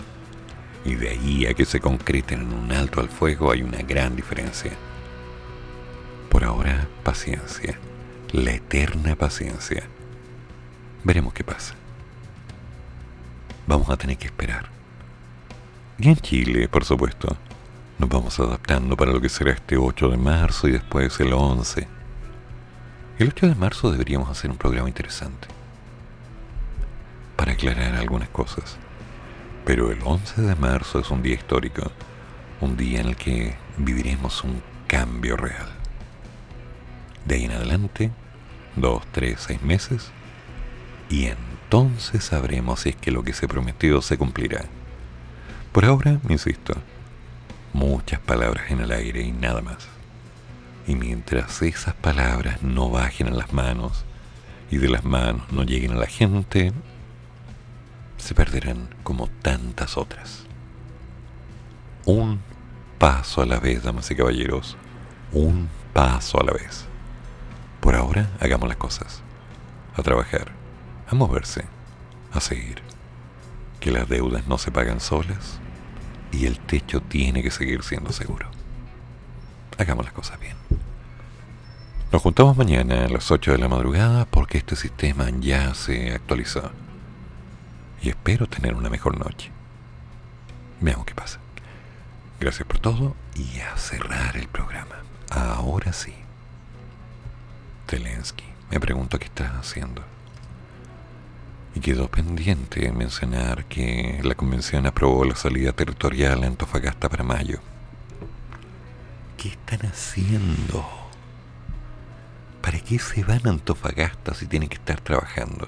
Y de ahí a que se concreten en un alto al fuego hay una gran diferencia. Por ahora, paciencia. La eterna paciencia. Veremos qué pasa. Vamos a tener que esperar. Y en Chile, por supuesto, nos vamos adaptando para lo que será este 8 de marzo y después el 11 el 8 de marzo deberíamos hacer un programa interesante para aclarar algunas cosas. Pero el 11 de marzo es un día histórico, un día en el que viviremos un cambio real. De ahí en adelante, dos, tres, seis meses, y entonces sabremos si es que lo que se prometió se cumplirá. Por ahora, insisto, muchas palabras en el aire y nada más. Y mientras esas palabras no bajen a las manos y de las manos no lleguen a la gente, se perderán como tantas otras. Un paso a la vez, damas y caballeros, un paso a la vez. Por ahora, hagamos las cosas. A trabajar, a moverse, a seguir. Que las deudas no se pagan solas y el techo tiene que seguir siendo seguro. Hagamos las cosas bien. Nos juntamos mañana a las 8 de la madrugada porque este sistema ya se actualizó. Y espero tener una mejor noche. Veamos qué pasa. Gracias por todo y a cerrar el programa. Ahora sí. Zelensky, me pregunto qué estás haciendo. Y quedó pendiente mencionar que la convención aprobó la salida territorial a Antofagasta para mayo. ¿Qué están haciendo? ¿Para qué se van a Antofagasta si tienen que estar trabajando?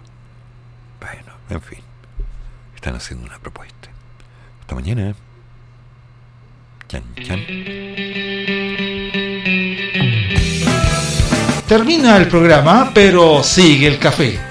Bueno, en fin, están haciendo una propuesta. Hasta mañana. Chan, chan. Termina el programa, pero sigue el café.